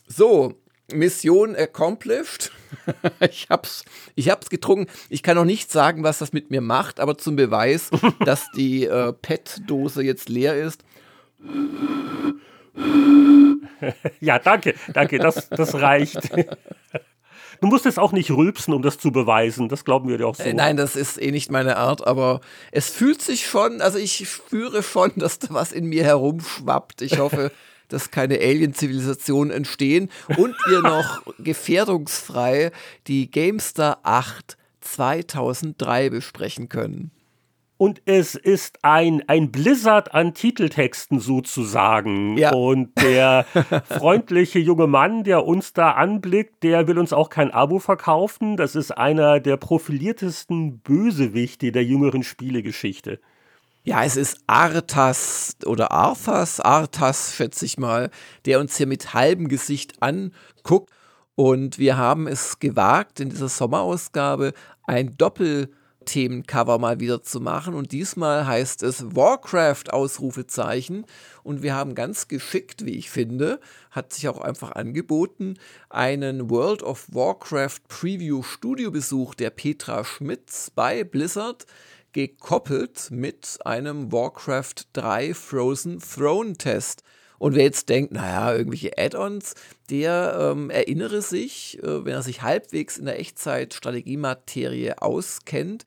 So, Mission accomplished. ich hab's, ich hab's getrunken. Ich kann noch nicht sagen, was das mit mir macht, aber zum Beweis, dass die äh, PET-Dose jetzt leer ist. ja, danke, danke, das, das reicht. Du musst jetzt auch nicht rülpsen, um das zu beweisen. Das glauben wir dir auch so. Äh, nein, das ist eh nicht meine Art, aber es fühlt sich schon, also ich spüre schon, dass da was in mir herumschwappt. Ich hoffe, dass keine Alien-Zivilisationen entstehen und wir noch gefährdungsfrei die GameStar 8 2003 besprechen können. Und es ist ein, ein Blizzard an Titeltexten sozusagen. Ja. Und der freundliche junge Mann, der uns da anblickt, der will uns auch kein Abo verkaufen. Das ist einer der profiliertesten Bösewichte der jüngeren Spielegeschichte. Ja, es ist Arthas oder Arthas, Arthas schätze ich mal, der uns hier mit halbem Gesicht anguckt. Und wir haben es gewagt, in dieser Sommerausgabe ein Doppelthemencover mal wieder zu machen. Und diesmal heißt es Warcraft Ausrufezeichen. Und wir haben ganz geschickt, wie ich finde, hat sich auch einfach angeboten, einen World of Warcraft Preview Studiobesuch der Petra Schmitz bei Blizzard gekoppelt mit einem Warcraft 3 Frozen Throne Test. Und wer jetzt denkt, naja, irgendwelche Add-ons, der ähm, erinnere sich, äh, wenn er sich halbwegs in der Echtzeit-Strategiematerie auskennt,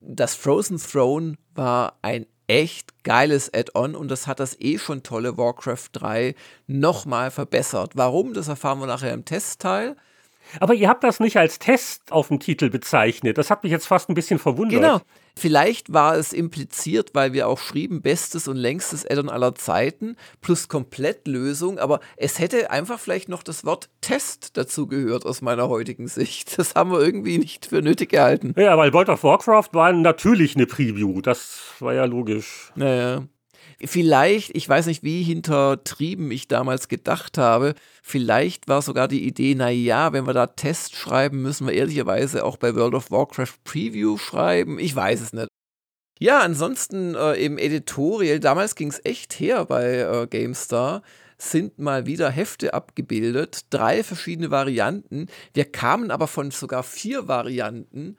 das Frozen Throne war ein echt geiles Add-on und das hat das eh schon tolle Warcraft 3 nochmal verbessert. Warum? Das erfahren wir nachher im Testteil. Aber ihr habt das nicht als Test auf dem Titel bezeichnet. Das hat mich jetzt fast ein bisschen verwundert. Genau. Vielleicht war es impliziert, weil wir auch schrieben, bestes und längstes Addon aller Zeiten plus Komplettlösung, aber es hätte einfach vielleicht noch das Wort Test dazu gehört aus meiner heutigen Sicht. Das haben wir irgendwie nicht für nötig gehalten. Ja, weil World of Warcraft war natürlich eine Preview, das war ja logisch. Naja. Vielleicht, ich weiß nicht, wie hintertrieben ich damals gedacht habe, vielleicht war sogar die Idee, naja, wenn wir da Test schreiben, müssen wir ehrlicherweise auch bei World of Warcraft Preview schreiben. Ich weiß es nicht. Ja, ansonsten äh, im Editorial, damals ging es echt her bei äh, GameStar, sind mal wieder Hefte abgebildet, drei verschiedene Varianten. Wir kamen aber von sogar vier Varianten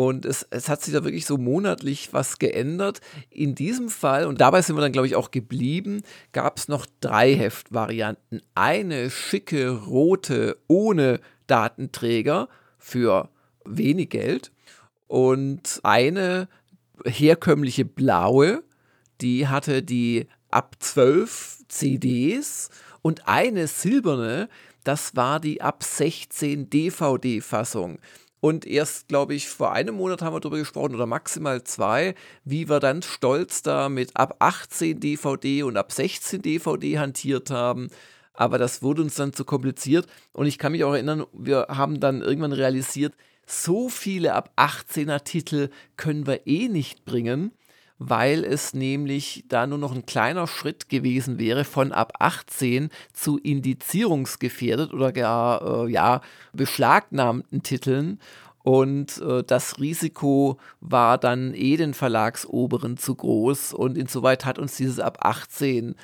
und es, es hat sich da wirklich so monatlich was geändert. In diesem Fall, und dabei sind wir dann, glaube ich, auch geblieben, gab es noch drei Heftvarianten. Eine schicke rote ohne Datenträger für wenig Geld und eine herkömmliche blaue, die hatte die ab 12 CDs und eine silberne, das war die ab 16 DVD-Fassung. Und erst, glaube ich, vor einem Monat haben wir darüber gesprochen oder maximal zwei, wie wir dann stolz da mit ab 18 DVD und ab 16 DVD hantiert haben. aber das wurde uns dann zu kompliziert. Und ich kann mich auch erinnern, wir haben dann irgendwann realisiert, so viele ab 18er Titel können wir eh nicht bringen weil es nämlich da nur noch ein kleiner Schritt gewesen wäre von ab 18 zu indizierungsgefährdet oder gar äh, ja, beschlagnahmten Titeln. Und äh, das Risiko war dann eh den Verlagsoberen zu groß. Und insoweit hat uns dieses ab 18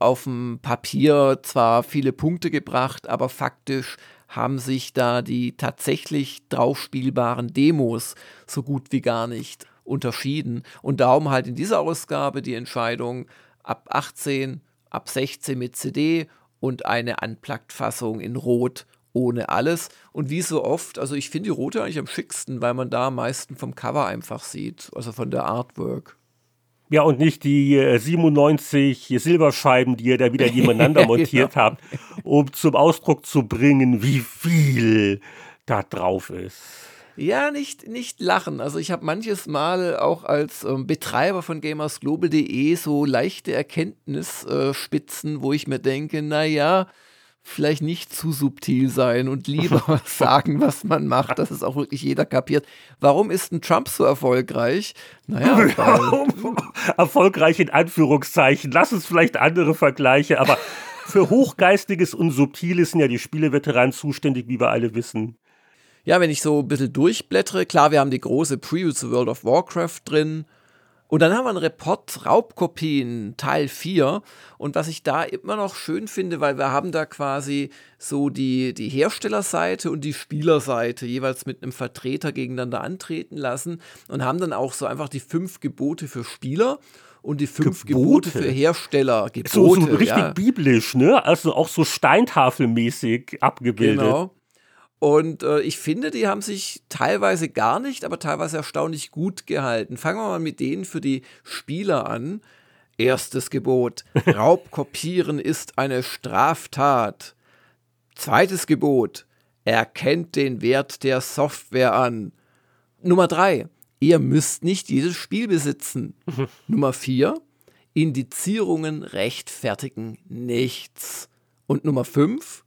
auf dem Papier zwar viele Punkte gebracht, aber faktisch haben sich da die tatsächlich draufspielbaren Demos so gut wie gar nicht unterschieden. Und darum halt in dieser Ausgabe die Entscheidung ab 18, ab 16 mit CD und eine Unplugged-Fassung in Rot ohne alles. Und wie so oft, also ich finde die rote eigentlich am schicksten, weil man da am meisten vom Cover einfach sieht, also von der Artwork. Ja, und nicht die äh, 97 Silberscheiben, die ihr da wieder nebeneinander montiert genau. habt, um zum Ausdruck zu bringen, wie viel da drauf ist. Ja, nicht, nicht lachen. Also ich habe manches Mal auch als ähm, Betreiber von gamersglobal.de so leichte Erkenntnisspitzen, äh, wo ich mir denke, naja, vielleicht nicht zu subtil sein und lieber sagen, was man macht, dass es auch wirklich jeder kapiert. Warum ist ein Trump so erfolgreich? Naja, erfolgreich in Anführungszeichen. Lass uns vielleicht andere Vergleiche, aber für Hochgeistiges und Subtiles sind ja die Spieleveteranen zuständig, wie wir alle wissen ja, wenn ich so ein bisschen durchblättere, klar, wir haben die große Preview zu World of Warcraft drin. Und dann haben wir einen Report Raubkopien Teil 4. Und was ich da immer noch schön finde, weil wir haben da quasi so die, die Herstellerseite und die Spielerseite jeweils mit einem Vertreter gegeneinander antreten lassen und haben dann auch so einfach die fünf Gebote für Spieler und die fünf Gebote, Gebote für Hersteller. Gebote, so, so richtig ja. biblisch, ne? Also auch so steintafelmäßig abgebildet. Genau. Und äh, ich finde, die haben sich teilweise gar nicht, aber teilweise erstaunlich gut gehalten. Fangen wir mal mit denen für die Spieler an. Erstes Gebot: Raubkopieren ist eine Straftat. Zweites Gebot: Erkennt den Wert der Software an. Nummer drei: Ihr müsst nicht jedes Spiel besitzen. Nummer vier: Indizierungen rechtfertigen nichts. Und Nummer fünf: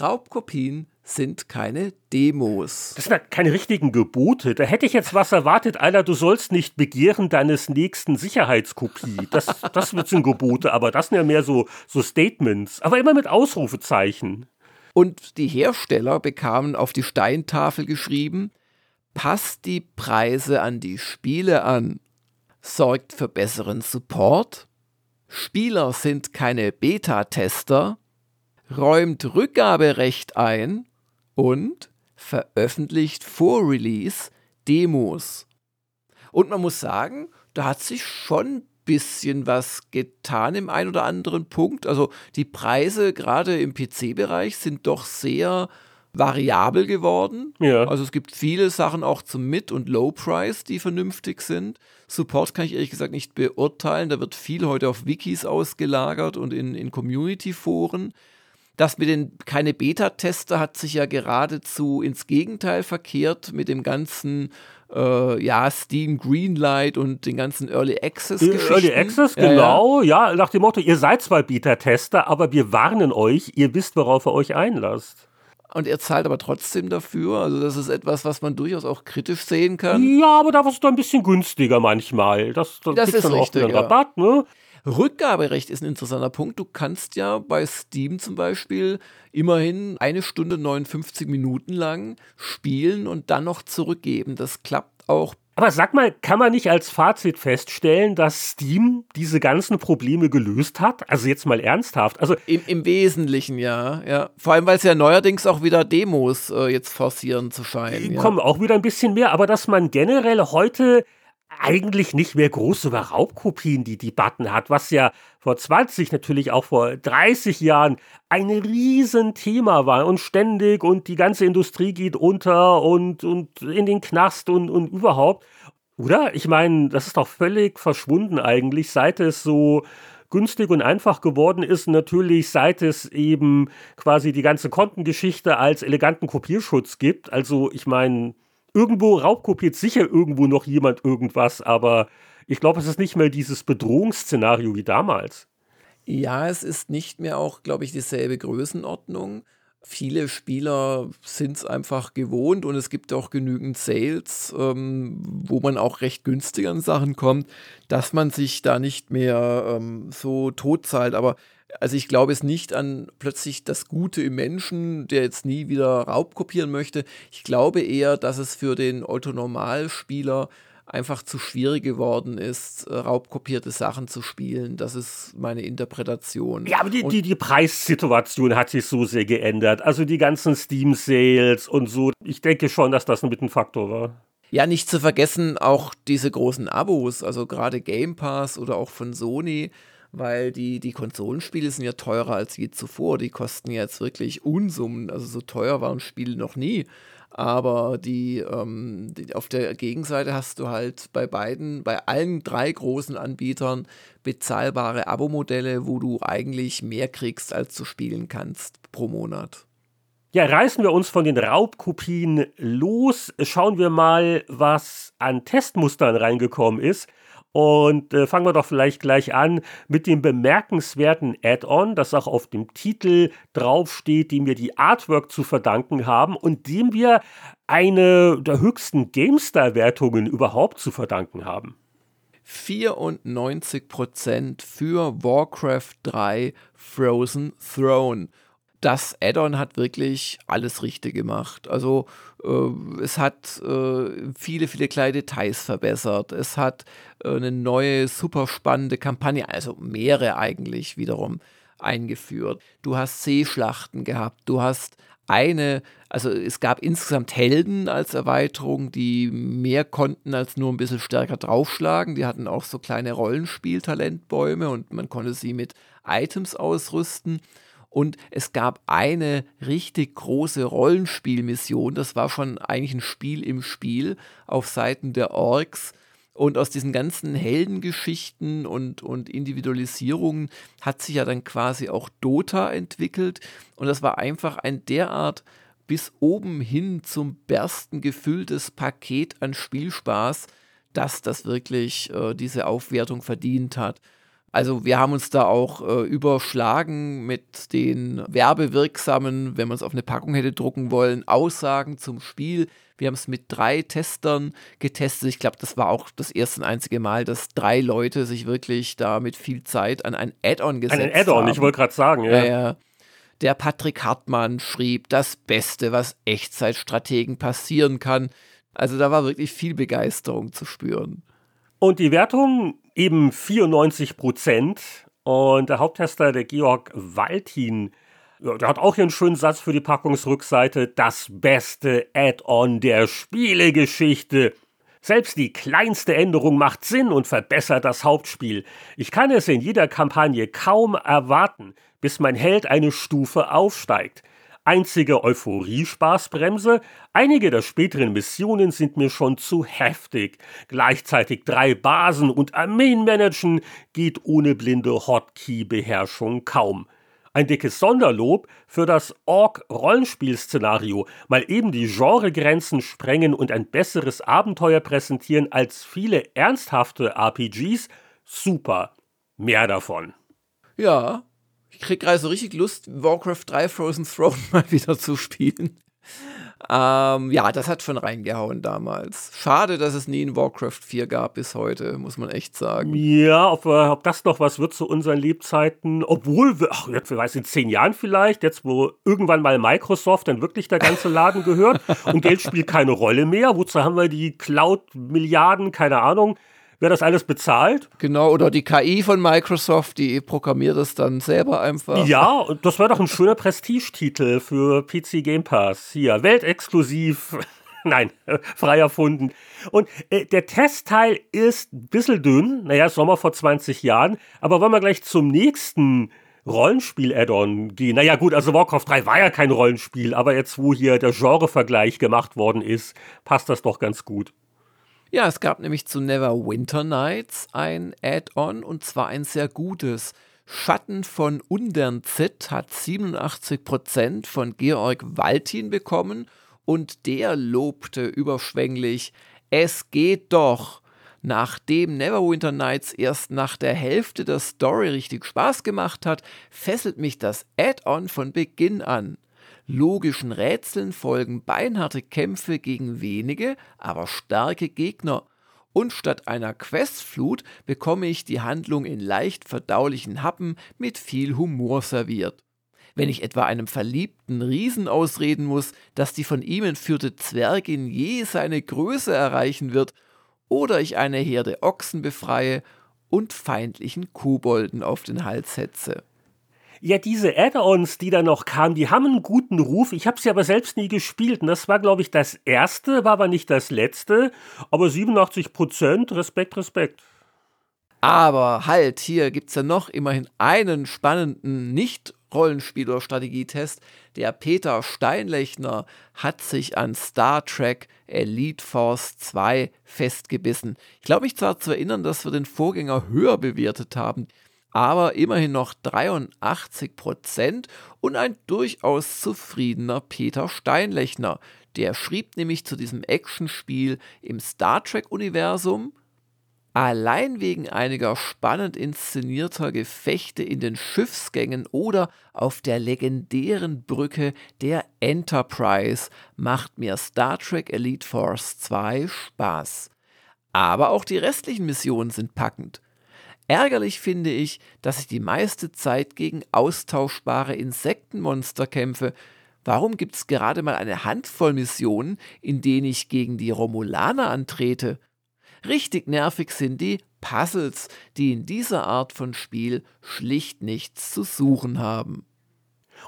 Raubkopien sind keine Demos. Das sind keine richtigen Gebote. Da hätte ich jetzt was erwartet, Alter, du sollst nicht begehren deines nächsten Sicherheitskopie. Das, das sind Gebote, aber das sind ja mehr so, so Statements. Aber immer mit Ausrufezeichen. Und die Hersteller bekamen auf die Steintafel geschrieben, passt die Preise an die Spiele an, sorgt für besseren Support, Spieler sind keine Beta-Tester, räumt Rückgaberecht ein und veröffentlicht vor Release Demos. Und man muss sagen, da hat sich schon ein bisschen was getan im einen oder anderen Punkt. Also die Preise gerade im PC-Bereich sind doch sehr variabel geworden. Ja. Also es gibt viele Sachen auch zum Mid- und Low-Price, die vernünftig sind. Support kann ich ehrlich gesagt nicht beurteilen. Da wird viel heute auf Wikis ausgelagert und in, in Community-Foren. Das mit den keine Beta-Tester hat sich ja geradezu ins Gegenteil verkehrt mit dem ganzen äh, ja, Steam Greenlight und den ganzen Early Access Geschichten. Early Access, genau, ja, ja, nach dem Motto, ihr seid zwar Beta-Tester, aber wir warnen euch, ihr wisst, worauf ihr euch einlasst. Und er zahlt aber trotzdem dafür. Also, das ist etwas, was man durchaus auch kritisch sehen kann. Ja, aber da war es doch ein bisschen günstiger manchmal. Das, das, das ist dann richtig, wieder Rabatt, ne? Rückgaberecht ist ein interessanter Punkt. Du kannst ja bei Steam zum Beispiel immerhin eine Stunde 59 Minuten lang spielen und dann noch zurückgeben. Das klappt auch aber sag mal, kann man nicht als Fazit feststellen, dass Steam diese ganzen Probleme gelöst hat? Also jetzt mal ernsthaft. Also Im, im Wesentlichen ja, ja. Vor allem, weil es ja neuerdings auch wieder Demos äh, jetzt forcieren zu scheinen. Kommen ja. auch wieder ein bisschen mehr, aber dass man generell heute eigentlich nicht mehr groß über Raubkopien die Debatten hat, was ja vor 20, natürlich auch vor 30 Jahren ein Riesenthema war und ständig und die ganze Industrie geht unter und, und in den Knast und, und überhaupt. Oder? Ich meine, das ist doch völlig verschwunden eigentlich, seit es so günstig und einfach geworden ist, natürlich seit es eben quasi die ganze Kontengeschichte als eleganten Kopierschutz gibt. Also ich meine, irgendwo raubkopiert sicher irgendwo noch jemand irgendwas, aber ich glaube, es ist nicht mehr dieses Bedrohungsszenario wie damals. Ja, es ist nicht mehr auch, glaube ich, dieselbe Größenordnung. Viele Spieler sind es einfach gewohnt und es gibt auch genügend Sales, ähm, wo man auch recht günstig an Sachen kommt, dass man sich da nicht mehr ähm, so tot zahlt. Aber also ich glaube es nicht an plötzlich das Gute im Menschen, der jetzt nie wieder Raub kopieren möchte. Ich glaube eher, dass es für den Otto-Normalspieler einfach zu schwierig geworden ist, äh, raubkopierte Sachen zu spielen. Das ist meine Interpretation. Ja, aber die, die, die Preissituation hat sich so sehr geändert. Also die ganzen Steam-Sales und so. Ich denke schon, dass das mit ein Faktor war. Ja, nicht zu vergessen auch diese großen Abos, also gerade Game Pass oder auch von Sony weil die, die Konsolenspiele sind ja teurer als je zuvor. Die kosten jetzt wirklich Unsummen. Also so teuer waren Spiele noch nie. Aber die, ähm, die, auf der Gegenseite hast du halt bei beiden, bei allen drei großen Anbietern bezahlbare Abo-Modelle, wo du eigentlich mehr kriegst, als du spielen kannst pro Monat. Ja, reißen wir uns von den Raubkopien los. Schauen wir mal, was an Testmustern reingekommen ist. Und äh, fangen wir doch vielleicht gleich an mit dem bemerkenswerten Add-on, das auch auf dem Titel draufsteht, dem wir die Artwork zu verdanken haben und dem wir eine der höchsten GameStar-Wertungen überhaupt zu verdanken haben. 94% für Warcraft 3 Frozen Throne das Add-on hat wirklich alles richtig gemacht. Also äh, es hat äh, viele, viele kleine Details verbessert. Es hat äh, eine neue, super spannende Kampagne, also mehrere eigentlich wiederum eingeführt. Du hast Seeschlachten gehabt, du hast eine, also es gab insgesamt Helden als Erweiterung, die mehr konnten als nur ein bisschen stärker draufschlagen. Die hatten auch so kleine Rollenspieltalentbäume und man konnte sie mit Items ausrüsten. Und es gab eine richtig große Rollenspielmission. Das war schon eigentlich ein Spiel im Spiel auf Seiten der Orks. Und aus diesen ganzen Heldengeschichten und, und Individualisierungen hat sich ja dann quasi auch Dota entwickelt. Und das war einfach ein derart bis oben hin zum Bersten gefülltes Paket an Spielspaß, dass das wirklich äh, diese Aufwertung verdient hat. Also wir haben uns da auch äh, überschlagen mit den werbewirksamen, wenn man es auf eine Packung hätte drucken wollen, Aussagen zum Spiel. Wir haben es mit drei Testern getestet. Ich glaube, das war auch das erste und einzige Mal, dass drei Leute sich wirklich da mit viel Zeit an ein Add-on gesetzt haben. Ein Add-on, ich wollte gerade sagen, ja. ja, ja. Der Patrick Hartmann schrieb, das Beste, was Echtzeitstrategen passieren kann. Also da war wirklich viel Begeisterung zu spüren. Und die Wertung eben 94 Prozent. Und der Haupttester, der Georg Waltin, der hat auch hier einen schönen Satz für die Packungsrückseite. Das beste Add-on der Spielegeschichte. Selbst die kleinste Änderung macht Sinn und verbessert das Hauptspiel. Ich kann es in jeder Kampagne kaum erwarten, bis mein Held eine Stufe aufsteigt einzige Euphorie-Spaßbremse. Einige der späteren Missionen sind mir schon zu heftig. Gleichzeitig drei Basen und Armeen managen geht ohne blinde Hotkey-Beherrschung kaum. Ein dickes Sonderlob für das Ork-Rollenspiel-Szenario, mal eben die Genregrenzen sprengen und ein besseres Abenteuer präsentieren als viele ernsthafte RPGs. Super. Mehr davon. Ja, ich krieg gerade so richtig Lust, Warcraft 3 Frozen Throne mal wieder zu spielen. Ähm, ja, das hat schon reingehauen damals. Schade, dass es nie in Warcraft 4 gab bis heute, muss man echt sagen. Ja, ob, ob das noch was wird zu unseren Lebzeiten, obwohl, wir, ach, jetzt, wer weiß, in zehn Jahren vielleicht, jetzt wo irgendwann mal Microsoft dann wirklich der ganze Laden gehört und Geld spielt keine Rolle mehr. Wozu haben wir die Cloud-Milliarden, keine Ahnung. Wer das alles bezahlt? Genau, oder die KI von Microsoft, die programmiert es dann selber einfach. Ja, das wäre doch ein schöner Prestigetitel für PC Game Pass. Hier, weltexklusiv. Nein, frei erfunden. Und äh, der Testteil ist ein bisschen dünn. Naja, Sommer vor 20 Jahren. Aber wollen wir gleich zum nächsten Rollenspiel-Add-on gehen. Naja, gut, also Warcraft 3 war ja kein Rollenspiel, aber jetzt, wo hier der Genre-Vergleich gemacht worden ist, passt das doch ganz gut. Ja, es gab nämlich zu Neverwinter Nights ein Add-on und zwar ein sehr gutes. Schatten von Undern Z hat 87% von Georg Waltin bekommen und der lobte überschwänglich, es geht doch. Nachdem Neverwinter Nights erst nach der Hälfte der Story richtig Spaß gemacht hat, fesselt mich das Add-on von Beginn an. Logischen Rätseln folgen beinharte Kämpfe gegen wenige, aber starke Gegner. Und statt einer Questflut bekomme ich die Handlung in leicht verdaulichen Happen mit viel Humor serviert. Wenn ich etwa einem verliebten Riesen ausreden muss, dass die von ihm entführte Zwergin je seine Größe erreichen wird, oder ich eine Herde Ochsen befreie und feindlichen Kobolden auf den Hals setze. Ja, diese Add-ons, die da noch kamen, die haben einen guten Ruf. Ich habe sie aber selbst nie gespielt. Und das war, glaube ich, das erste, war aber nicht das letzte. Aber 87 Prozent, Respekt, Respekt. Aber halt, hier gibt es ja noch immerhin einen spannenden, nicht Rollenspiel- oder Strategietest. Der Peter Steinlechner hat sich an Star Trek Elite Force 2 festgebissen. Ich glaube mich zwar zu erinnern, dass wir den Vorgänger höher bewertet haben, aber immerhin noch 83 Prozent und ein durchaus zufriedener Peter Steinlechner. Der schrieb nämlich zu diesem Actionspiel im Star Trek-Universum, Allein wegen einiger spannend inszenierter Gefechte in den Schiffsgängen oder auf der legendären Brücke der Enterprise macht mir Star Trek Elite Force 2 Spaß. Aber auch die restlichen Missionen sind packend. Ärgerlich finde ich, dass ich die meiste Zeit gegen austauschbare Insektenmonster kämpfe. Warum gibt es gerade mal eine Handvoll Missionen, in denen ich gegen die Romulaner antrete? Richtig nervig sind die Puzzles, die in dieser Art von Spiel schlicht nichts zu suchen haben.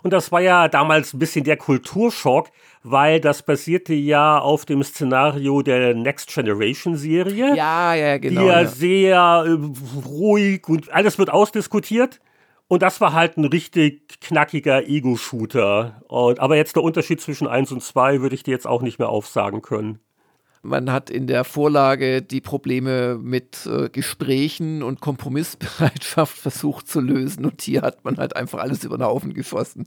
Und das war ja damals ein bisschen der Kulturschock, weil das basierte ja auf dem Szenario der Next Generation Serie. Ja, ja, genau. Die ja, ja. sehr äh, ruhig und alles wird ausdiskutiert. Und das war halt ein richtig knackiger Ego-Shooter. Aber jetzt der Unterschied zwischen 1 und 2 würde ich dir jetzt auch nicht mehr aufsagen können. Man hat in der Vorlage die Probleme mit äh, Gesprächen und Kompromissbereitschaft versucht zu lösen und hier hat man halt einfach alles über den Haufen geschossen.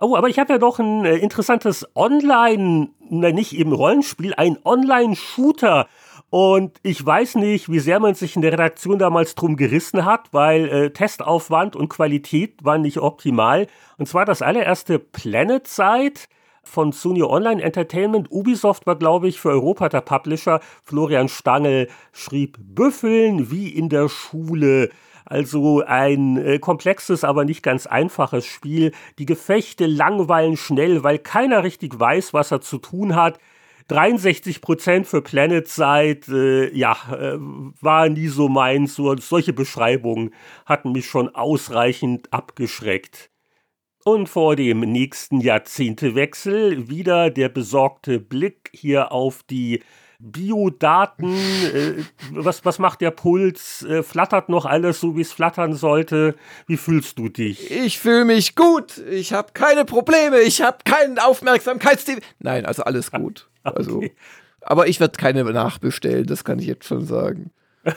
Oh, aber ich habe ja doch ein äh, interessantes Online, na, nicht eben Rollenspiel, ein Online-Shooter. Und ich weiß nicht, wie sehr man sich in der Redaktion damals drum gerissen hat, weil äh, Testaufwand und Qualität waren nicht optimal. Und zwar das allererste Planet Side von Sony Online Entertainment. Ubisoft war, glaube ich, für Europa der Publisher. Florian Stangl schrieb Büffeln wie in der Schule. Also ein äh, komplexes, aber nicht ganz einfaches Spiel. Die Gefechte langweilen schnell, weil keiner richtig weiß, was er zu tun hat. 63% für Planet Side, äh, ja, äh, war nie so meins. So, solche Beschreibungen hatten mich schon ausreichend abgeschreckt. Und vor dem nächsten Jahrzehntewechsel wieder der besorgte Blick hier auf die Biodaten. Äh, was, was macht der Puls? Äh, flattert noch alles so, wie es flattern sollte? Wie fühlst du dich? Ich fühle mich gut. Ich habe keine Probleme. Ich habe keinen Aufmerksamkeitsdefizit. Nein, also alles gut. Okay. Also, aber ich werde keine nachbestellen, das kann ich jetzt schon sagen.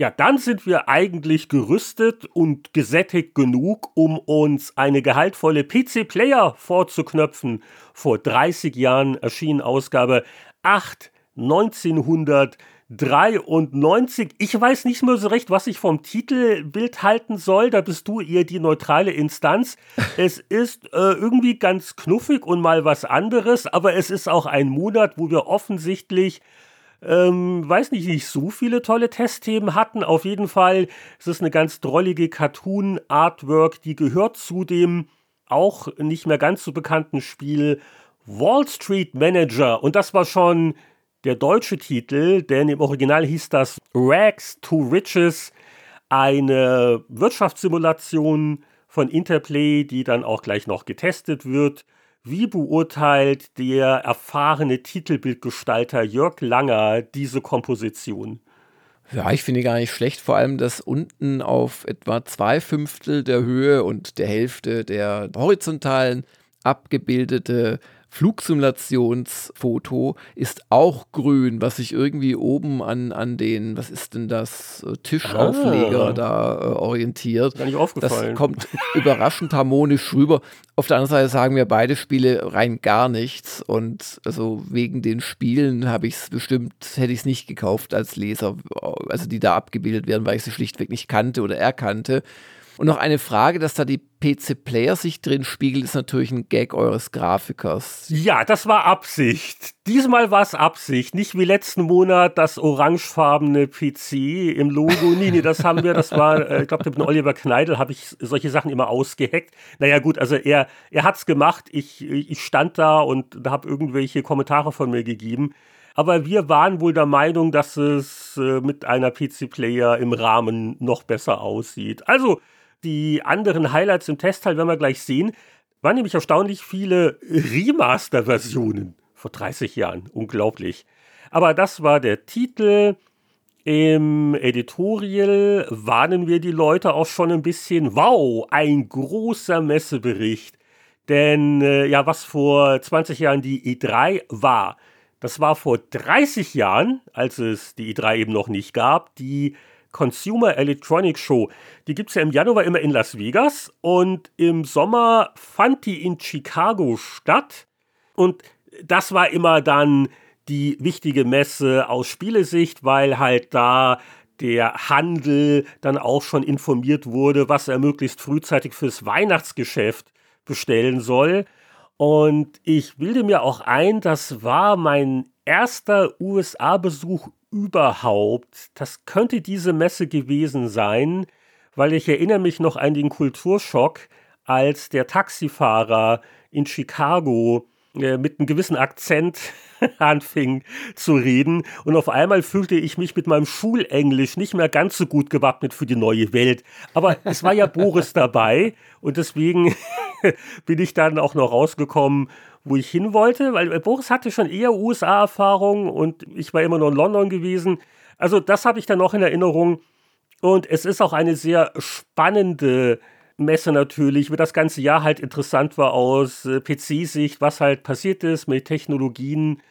Ja, dann sind wir eigentlich gerüstet und gesättigt genug, um uns eine gehaltvolle PC-Player vorzuknöpfen. Vor 30 Jahren erschien Ausgabe 8 1993. Ich weiß nicht mehr so recht, was ich vom Titelbild halten soll. Da bist du eher die neutrale Instanz. Es ist äh, irgendwie ganz knuffig und mal was anderes, aber es ist auch ein Monat, wo wir offensichtlich ähm, weiß nicht, nicht so viele tolle Testthemen hatten. Auf jeden Fall ist es eine ganz drollige Cartoon-Artwork, die gehört zu dem auch nicht mehr ganz so bekannten Spiel Wall Street Manager. Und das war schon der deutsche Titel, denn im Original hieß das Rags to Riches, eine Wirtschaftssimulation von Interplay, die dann auch gleich noch getestet wird. Wie beurteilt der erfahrene Titelbildgestalter Jörg Langer diese Komposition? Ja, ich finde gar nicht schlecht, vor allem, dass unten auf etwa zwei Fünftel der Höhe und der Hälfte der horizontalen abgebildete Flugsimulationsfoto ist auch grün, was sich irgendwie oben an, an den, was ist denn das, äh, Tischaufleger ah. da äh, orientiert. Gar nicht aufgefallen. Das kommt überraschend harmonisch rüber. Auf der anderen Seite sagen mir beide Spiele rein gar nichts und also wegen den Spielen habe ich es bestimmt, hätte ich es nicht gekauft als Leser, also die da abgebildet werden, weil ich sie schlichtweg nicht kannte oder erkannte. Und noch eine Frage, dass da die PC-Player sich drin spiegelt, ist natürlich ein Gag eures Grafikers. Ja, das war Absicht. Diesmal war es Absicht. Nicht wie letzten Monat das orangefarbene PC im Logo. Nee, nee, das haben wir, das war, äh, ich glaube, mit Oliver Kneidel habe ich solche Sachen immer ausgeheckt. Naja, gut, also er, er hat es gemacht. Ich, ich stand da und habe irgendwelche Kommentare von mir gegeben. Aber wir waren wohl der Meinung, dass es äh, mit einer PC-Player im Rahmen noch besser aussieht. Also, die anderen Highlights im Testteil werden wir gleich sehen. Waren nämlich erstaunlich viele Remaster-Versionen vor 30 Jahren. Unglaublich. Aber das war der Titel. Im Editorial warnen wir die Leute auch schon ein bisschen. Wow, ein großer Messebericht. Denn äh, ja, was vor 20 Jahren die E3 war, das war vor 30 Jahren, als es die E3 eben noch nicht gab, die Consumer Electronics Show. Die gibt es ja im Januar immer in Las Vegas und im Sommer fand die in Chicago statt. Und das war immer dann die wichtige Messe aus Spielesicht, weil halt da der Handel dann auch schon informiert wurde, was er möglichst frühzeitig fürs Weihnachtsgeschäft bestellen soll. Und ich bilde mir auch ein, das war mein erster USA-Besuch überhaupt? Das könnte diese Messe gewesen sein, weil ich erinnere mich noch an den Kulturschock, als der Taxifahrer in Chicago äh, mit einem gewissen Akzent anfing zu reden und auf einmal fühlte ich mich mit meinem Schulenglisch nicht mehr ganz so gut gewappnet für die neue Welt. Aber es war ja Boris dabei und deswegen bin ich dann auch noch rausgekommen wo ich hin wollte, weil Boris hatte schon eher USA-Erfahrung und ich war immer nur in London gewesen. Also das habe ich dann noch in Erinnerung. Und es ist auch eine sehr spannende Messe natürlich, wie das ganze Jahr halt interessant war aus äh, PC-Sicht, was halt passiert ist mit Technologien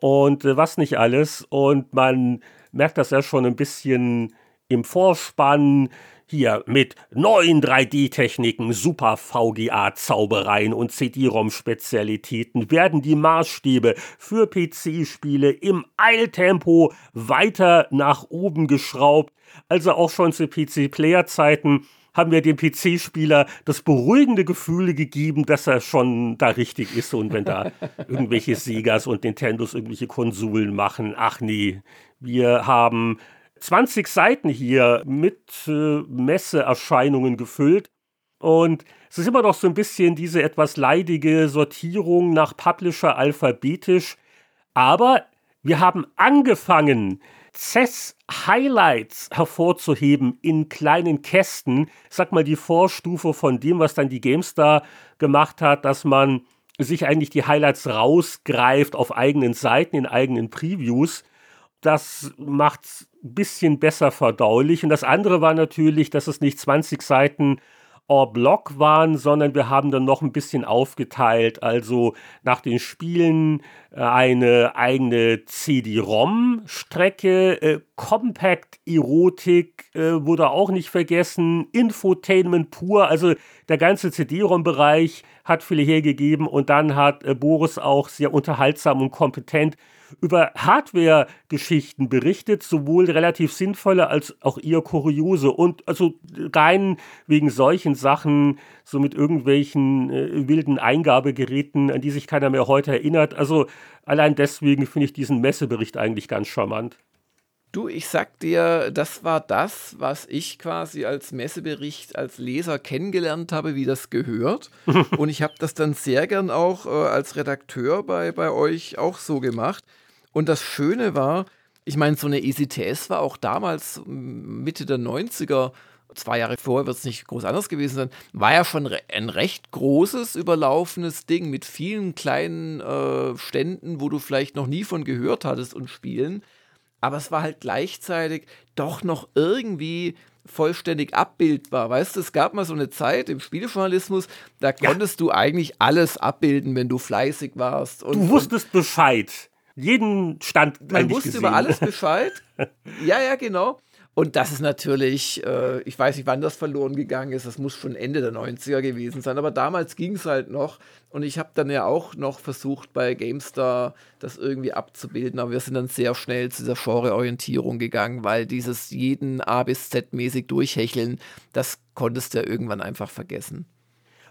und äh, was nicht alles. Und man merkt das ja schon ein bisschen im Vorspann, hier mit neuen 3D-Techniken, super VGA-Zaubereien und CD-ROM-Spezialitäten werden die Maßstäbe für PC-Spiele im Eiltempo weiter nach oben geschraubt. Also auch schon zu PC-Player-Zeiten haben wir dem PC-Spieler das beruhigende Gefühl gegeben, dass er schon da richtig ist und wenn da irgendwelche Segas und Nintendos irgendwelche Konsolen machen, ach nee, wir haben 20 Seiten hier mit äh, Messeerscheinungen gefüllt. Und es ist immer noch so ein bisschen diese etwas leidige Sortierung nach Publisher alphabetisch. Aber wir haben angefangen, CES Highlights hervorzuheben in kleinen Kästen. sag mal, die Vorstufe von dem, was dann die GameStar gemacht hat, dass man sich eigentlich die Highlights rausgreift auf eigenen Seiten, in eigenen Previews. Das macht ein bisschen besser verdaulich. Und das andere war natürlich, dass es nicht 20 Seiten en bloc waren, sondern wir haben dann noch ein bisschen aufgeteilt. Also nach den Spielen äh, eine eigene CD-ROM-Strecke, äh, Compact-Erotik äh, wurde auch nicht vergessen, Infotainment pur, also der ganze CD-ROM-Bereich hat viele hergegeben und dann hat äh, Boris auch sehr unterhaltsam und kompetent über Hardware-Geschichten berichtet, sowohl relativ sinnvolle als auch eher kuriose und also rein wegen solchen Sachen, so mit irgendwelchen äh, wilden Eingabegeräten, an die sich keiner mehr heute erinnert. Also allein deswegen finde ich diesen Messebericht eigentlich ganz charmant. Du, ich sag dir, das war das, was ich quasi als Messebericht als Leser kennengelernt habe, wie das gehört. Und ich habe das dann sehr gern auch äh, als Redakteur bei, bei euch auch so gemacht. Und das Schöne war, ich meine, so eine ECTS war auch damals Mitte der 90er, zwei Jahre vorher wird es nicht groß anders gewesen sein, war ja schon ein recht großes, überlaufenes Ding mit vielen kleinen äh, Ständen, wo du vielleicht noch nie von gehört hattest und Spielen aber es war halt gleichzeitig doch noch irgendwie vollständig abbildbar. Weißt du, es gab mal so eine Zeit im Spielejournalismus, da konntest ja. du eigentlich alles abbilden, wenn du fleißig warst. Und, du wusstest Bescheid. Jeden Stand. Man wusste gesehen. über alles Bescheid. ja, ja, genau. Und das ist natürlich, äh, ich weiß nicht, wann das verloren gegangen ist, das muss schon Ende der 90er gewesen sein, aber damals ging es halt noch. Und ich habe dann ja auch noch versucht, bei GameStar das irgendwie abzubilden, aber wir sind dann sehr schnell zu dieser Genre-Orientierung gegangen, weil dieses jeden A bis Z mäßig durchhecheln, das konntest du ja irgendwann einfach vergessen.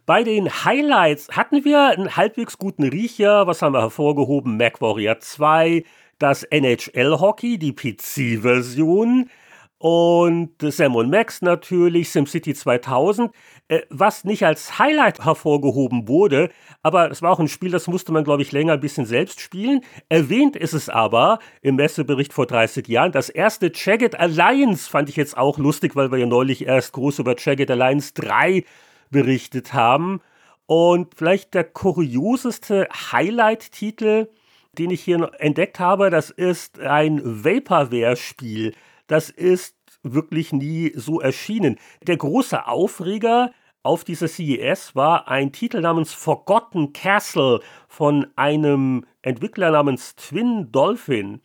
Bei den Highlights hatten wir einen halbwegs guten Riecher. Was haben wir hervorgehoben? MacWarrior 2, das NHL Hockey, die PC-Version, und Sam und Max natürlich, SimCity 2000, äh, was nicht als Highlight hervorgehoben wurde, aber es war auch ein Spiel, das musste man, glaube ich, länger ein bisschen selbst spielen. Erwähnt ist es aber im Messebericht vor 30 Jahren. Das erste Jagged Alliance fand ich jetzt auch lustig, weil wir ja neulich erst groß über Jagged Alliance 3 berichtet haben. Und vielleicht der kurioseste Highlight-Titel, den ich hier entdeckt habe, das ist ein Vaporware-Spiel das ist wirklich nie so erschienen. Der große Aufreger auf dieser CES war ein Titel namens Forgotten Castle von einem Entwickler namens Twin Dolphin.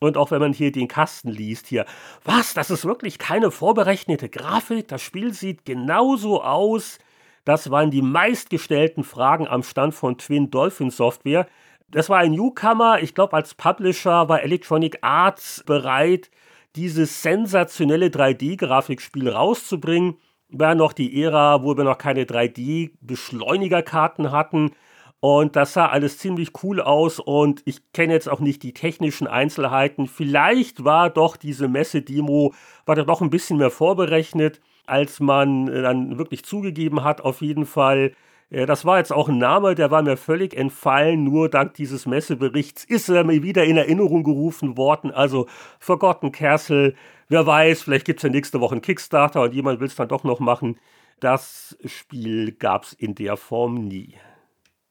Und auch wenn man hier den Kasten liest, hier, was, das ist wirklich keine vorberechnete Grafik, das Spiel sieht genauso aus. Das waren die meistgestellten Fragen am Stand von Twin Dolphin Software. Das war ein Newcomer, ich glaube als Publisher war Electronic Arts bereit, dieses sensationelle 3D-Grafikspiel rauszubringen. War noch die Ära, wo wir noch keine 3D-Beschleunigerkarten hatten. Und das sah alles ziemlich cool aus und ich kenne jetzt auch nicht die technischen Einzelheiten. Vielleicht war doch diese Messe-Demo, war da doch ein bisschen mehr vorberechnet, als man dann wirklich zugegeben hat. Auf jeden Fall das war jetzt auch ein Name, der war mir völlig entfallen. Nur dank dieses Messeberichts ist er mir wieder in Erinnerung gerufen worden. Also Forgotten Castle, wer weiß, vielleicht gibt es ja nächste Woche einen Kickstarter und jemand will es dann doch noch machen. Das Spiel gab es in der Form nie.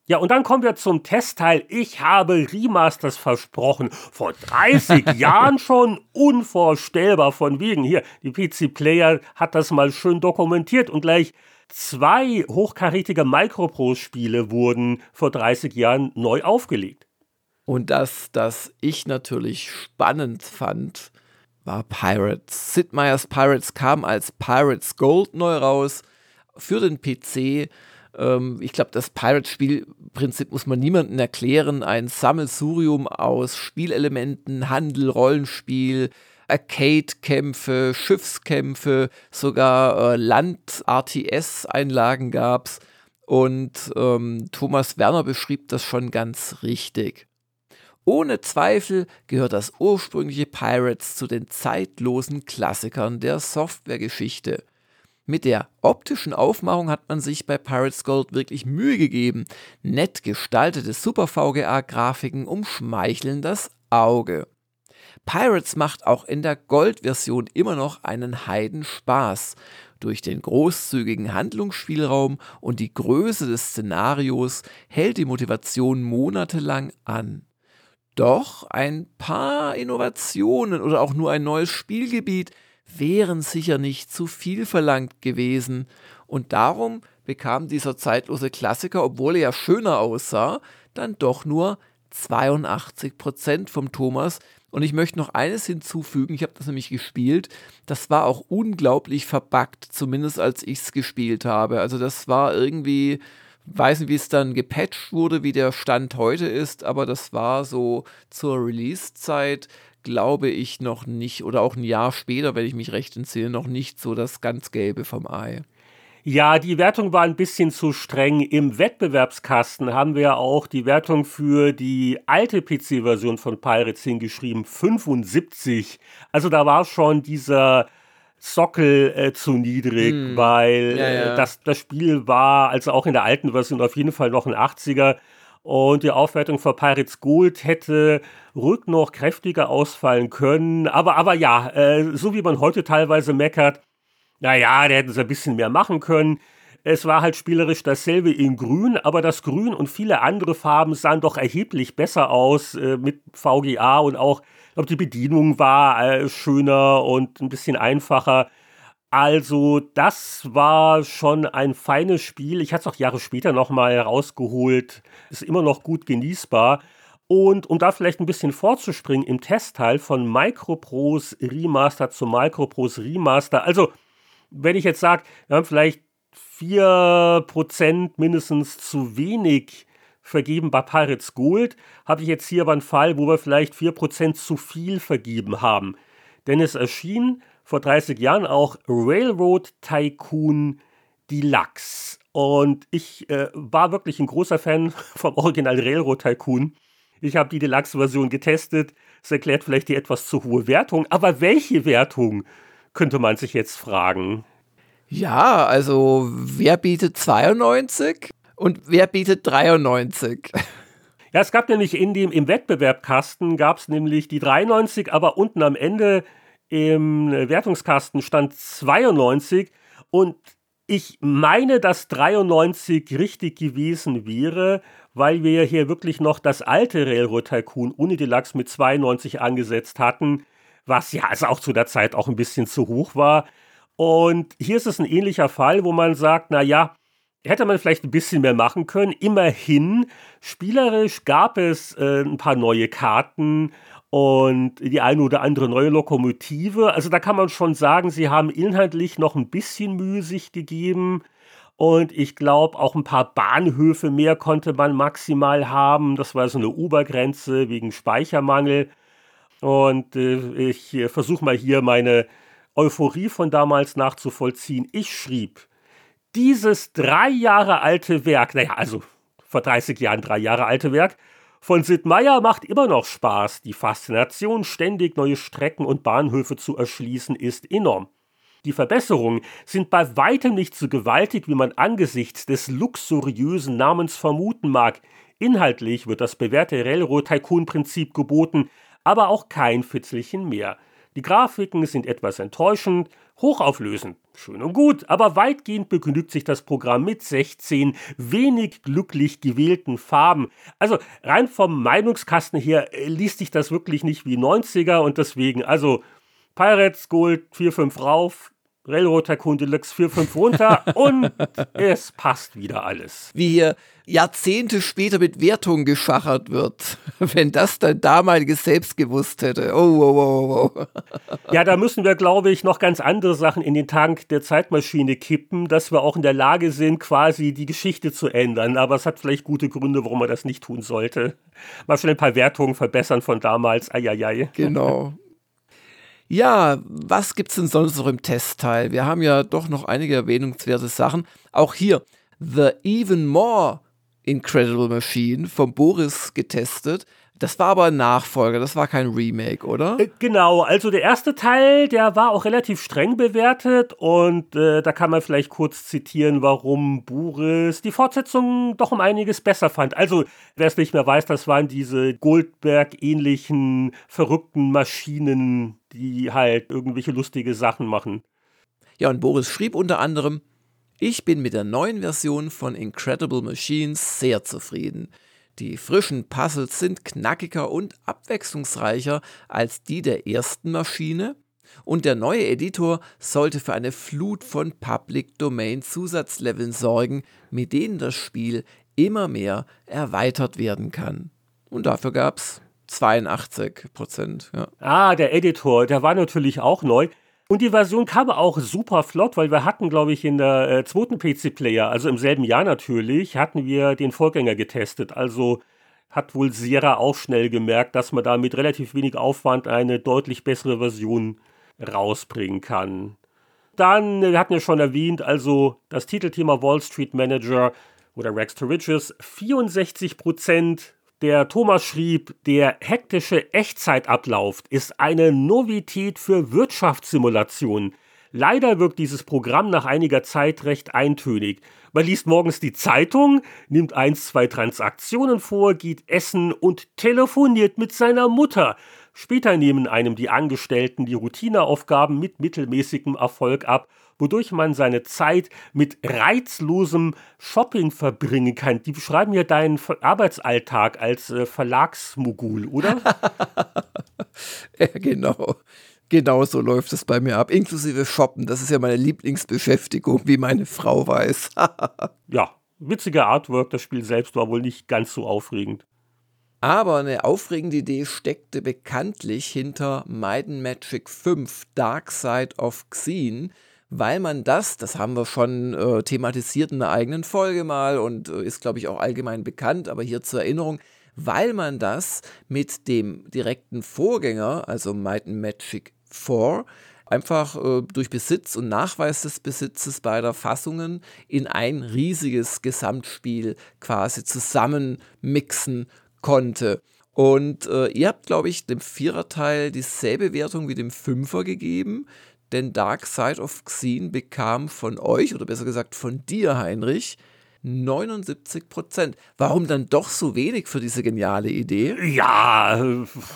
Ja, und dann kommen wir zum Testteil. Ich habe Remasters versprochen. Vor 30 Jahren schon unvorstellbar von wegen. Hier, die PC Player hat das mal schön dokumentiert und gleich Zwei hochkarätige Microprose-Spiele wurden vor 30 Jahren neu aufgelegt. Und das, das ich natürlich spannend fand, war Pirates. Sid Meier's Pirates kam als Pirates Gold neu raus für den PC. Ähm, ich glaube, das Pirates-Spielprinzip muss man niemandem erklären. Ein Sammelsurium aus Spielelementen, Handel, Rollenspiel, Arcade-Kämpfe, Schiffskämpfe, sogar äh, Land-RTS-Einlagen gab es. Und ähm, Thomas Werner beschrieb das schon ganz richtig. Ohne Zweifel gehört das ursprüngliche Pirates zu den zeitlosen Klassikern der Softwaregeschichte. Mit der optischen Aufmachung hat man sich bei Pirates Gold wirklich Mühe gegeben. Nett gestaltete Super VGA-Grafiken umschmeicheln das Auge. Pirates macht auch in der Gold-Version immer noch einen Heidenspaß. Durch den großzügigen Handlungsspielraum und die Größe des Szenarios hält die Motivation monatelang an. Doch ein paar Innovationen oder auch nur ein neues Spielgebiet wären sicher nicht zu viel verlangt gewesen. Und darum bekam dieser zeitlose Klassiker, obwohl er ja schöner aussah, dann doch nur 82% vom Thomas, und ich möchte noch eines hinzufügen, ich habe das nämlich gespielt, das war auch unglaublich verbuggt, zumindest als ich es gespielt habe. Also das war irgendwie, weiß nicht, wie es dann gepatcht wurde, wie der Stand heute ist, aber das war so zur Release-Zeit, glaube ich, noch nicht, oder auch ein Jahr später, wenn ich mich recht entsinne, noch nicht so das ganz Gelbe vom Ei. Ja, die Wertung war ein bisschen zu streng. Im Wettbewerbskasten haben wir auch die Wertung für die alte PC-Version von Pirates hingeschrieben, 75. Also da war schon dieser Sockel äh, zu niedrig, hm. weil ja, ja. Äh, das, das Spiel war, also auch in der alten Version, auf jeden Fall noch ein 80er. Und die Aufwertung für Pirates Gold hätte ruhig noch kräftiger ausfallen können. Aber, aber ja, äh, so wie man heute teilweise meckert, naja, da hätten sie ein bisschen mehr machen können. Es war halt spielerisch dasselbe in Grün, aber das Grün und viele andere Farben sahen doch erheblich besser aus äh, mit VGA und auch, ich glaube, die Bedienung war äh, schöner und ein bisschen einfacher. Also, das war schon ein feines Spiel. Ich hatte es auch Jahre später nochmal rausgeholt. Ist immer noch gut genießbar. Und um da vielleicht ein bisschen vorzuspringen, im Testteil von Microprose Remaster zu Microprose Remaster. Also, wenn ich jetzt sage, wir haben vielleicht 4% mindestens zu wenig vergeben bei Pirates Gold, habe ich jetzt hier aber einen Fall, wo wir vielleicht 4% zu viel vergeben haben. Denn es erschien vor 30 Jahren auch Railroad Tycoon Deluxe. Und ich äh, war wirklich ein großer Fan vom Original Railroad Tycoon. Ich habe die Deluxe-Version getestet. Es erklärt vielleicht die etwas zu hohe Wertung. Aber welche Wertung, könnte man sich jetzt fragen. Ja, also wer bietet 92 und wer bietet 93? Ja, es gab nämlich in dem im Wettbewerbkasten gab es nämlich die 93, aber unten am Ende im Wertungskasten stand 92 und ich meine, dass 93 richtig gewesen wäre, weil wir hier wirklich noch das alte Railroad Tycoon ohne Deluxe mit 92 angesetzt hatten, was ja also auch zu der Zeit auch ein bisschen zu hoch war. Und hier ist es ein ähnlicher Fall, wo man sagt, na ja, hätte man vielleicht ein bisschen mehr machen können. Immerhin, spielerisch gab es äh, ein paar neue Karten und die eine oder andere neue Lokomotive. Also da kann man schon sagen, sie haben inhaltlich noch ein bisschen Mühe sich gegeben. Und ich glaube, auch ein paar Bahnhöfe mehr konnte man maximal haben. Das war so eine Obergrenze wegen Speichermangel. Und äh, ich äh, versuche mal hier meine Euphorie von damals nachzuvollziehen. Ich schrieb, dieses drei Jahre alte Werk, naja, also vor 30 Jahren drei Jahre alte Werk, von Sid Meier macht immer noch Spaß. Die Faszination, ständig neue Strecken und Bahnhöfe zu erschließen, ist enorm. Die Verbesserungen sind bei weitem nicht so gewaltig, wie man angesichts des luxuriösen Namens vermuten mag. Inhaltlich wird das bewährte Railroad-Tycoon-Prinzip geboten, aber auch kein Fitzelchen mehr. Die Grafiken sind etwas enttäuschend, hochauflösend, schön und gut, aber weitgehend begnügt sich das Programm mit 16 wenig glücklich gewählten Farben. Also rein vom Meinungskasten her äh, liest sich das wirklich nicht wie 90er und deswegen, also Pirates Gold 4-5 rauf, Railroad Tycoon Deluxe 4-5 runter und es passt wieder alles. Wie hier Jahrzehnte später mit Wertungen geschachert wird. Wenn das dein damaliges Selbst gewusst hätte. Oh, oh, oh, oh. Ja, da müssen wir, glaube ich, noch ganz andere Sachen in den Tank der Zeitmaschine kippen, dass wir auch in der Lage sind, quasi die Geschichte zu ändern. Aber es hat vielleicht gute Gründe, warum man das nicht tun sollte. Mal schon ein paar Wertungen verbessern von damals. Eieiei. Genau. Ja, was gibt es denn sonst noch im Testteil? Wir haben ja doch noch einige erwähnungswerte Sachen. Auch hier The Even More Incredible Machine von Boris getestet. Das war aber ein Nachfolger, das war kein Remake, oder? Äh, genau, also der erste Teil, der war auch relativ streng bewertet und äh, da kann man vielleicht kurz zitieren, warum Boris die Fortsetzung doch um einiges besser fand. Also, wer es nicht mehr weiß, das waren diese Goldberg-ähnlichen verrückten Maschinen, die halt irgendwelche lustige Sachen machen. Ja, und Boris schrieb unter anderem, ich bin mit der neuen Version von Incredible Machines sehr zufrieden. Die frischen Puzzles sind knackiger und abwechslungsreicher als die der ersten Maschine und der neue Editor sollte für eine Flut von Public Domain Zusatzleveln sorgen, mit denen das Spiel immer mehr erweitert werden kann. Und dafür gab es 82 Prozent. Ja. Ah, der Editor, der war natürlich auch neu. Und die Version kam auch super flott, weil wir hatten, glaube ich, in der äh, zweiten PC-Player, also im selben Jahr natürlich, hatten wir den Vorgänger getestet. Also hat wohl Sierra auch schnell gemerkt, dass man da mit relativ wenig Aufwand eine deutlich bessere Version rausbringen kann. Dann, wir hatten ja schon erwähnt, also das Titelthema Wall Street Manager oder Rex to Riches, 64 Prozent der Thomas schrieb, der hektische Echtzeitablauf ist eine Novität für Wirtschaftssimulationen. Leider wirkt dieses Programm nach einiger Zeit recht eintönig. Man liest morgens die Zeitung, nimmt ein, zwei Transaktionen vor, geht essen und telefoniert mit seiner Mutter. Später nehmen einem die Angestellten die Routineaufgaben mit mittelmäßigem Erfolg ab wodurch man seine Zeit mit reizlosem Shopping verbringen kann. Die beschreiben ja deinen Arbeitsalltag als äh, Verlagsmogul, oder? ja, genau. Genau so läuft es bei mir ab, inklusive Shoppen. Das ist ja meine Lieblingsbeschäftigung, wie meine Frau weiß. ja, witziger Artwork. Das Spiel selbst war wohl nicht ganz so aufregend. Aber eine aufregende Idee steckte bekanntlich hinter Maiden Magic 5 Dark Side of Xene, weil man das, das haben wir schon äh, thematisiert in einer eigenen Folge mal und äh, ist, glaube ich, auch allgemein bekannt, aber hier zur Erinnerung, weil man das mit dem direkten Vorgänger, also Might and Magic 4, einfach äh, durch Besitz und Nachweis des Besitzes beider Fassungen in ein riesiges Gesamtspiel quasi zusammenmixen konnte. Und äh, ihr habt, glaube ich, dem Viererteil dieselbe Wertung wie dem Fünfer gegeben, denn Dark Side of Xene bekam von euch, oder besser gesagt von dir, Heinrich, 79 Prozent. Warum dann doch so wenig für diese geniale Idee? Ja,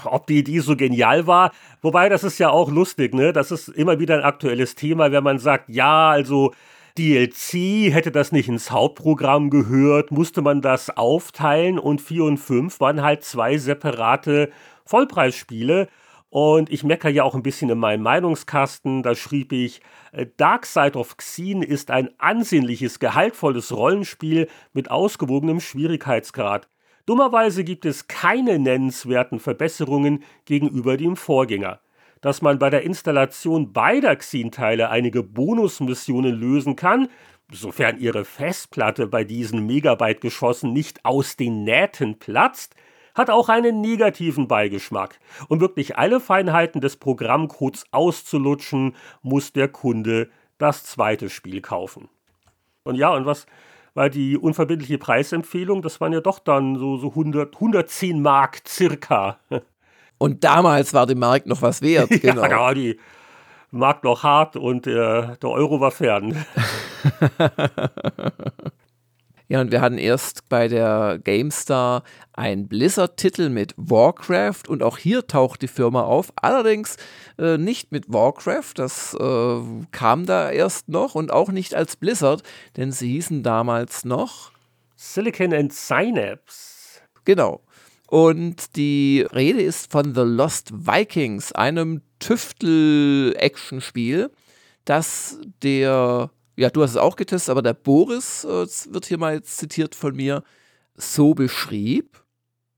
ob die Idee so genial war. Wobei, das ist ja auch lustig, ne? Das ist immer wieder ein aktuelles Thema, wenn man sagt, ja, also DLC, hätte das nicht ins Hauptprogramm gehört, musste man das aufteilen und 4 und 5 waren halt zwei separate Vollpreisspiele. Und ich meckere ja auch ein bisschen in meinem Meinungskasten. Da schrieb ich, äh, Dark Side of Xene ist ein ansehnliches, gehaltvolles Rollenspiel mit ausgewogenem Schwierigkeitsgrad. Dummerweise gibt es keine nennenswerten Verbesserungen gegenüber dem Vorgänger. Dass man bei der Installation beider Xene-Teile einige Bonusmissionen lösen kann, sofern ihre Festplatte bei diesen Megabyte-Geschossen nicht aus den Nähten platzt, hat auch einen negativen Beigeschmack. Um wirklich alle Feinheiten des Programmcodes auszulutschen, muss der Kunde das zweite Spiel kaufen. Und ja, und was war die unverbindliche Preisempfehlung? Das waren ja doch dann so, so 100, 110 Mark circa. Und damals war die Mark noch was wert. Genau. ja, ja, die Mark noch hart und der, der Euro war fern. Ja, und wir hatten erst bei der GameStar einen Blizzard-Titel mit Warcraft und auch hier taucht die Firma auf. Allerdings äh, nicht mit Warcraft, das äh, kam da erst noch und auch nicht als Blizzard, denn sie hießen damals noch Silicon and Synapse. Genau. Und die Rede ist von The Lost Vikings, einem Tüftel-Action-Spiel, das der ja, du hast es auch getestet, aber der Boris äh, wird hier mal zitiert von mir, so beschrieb.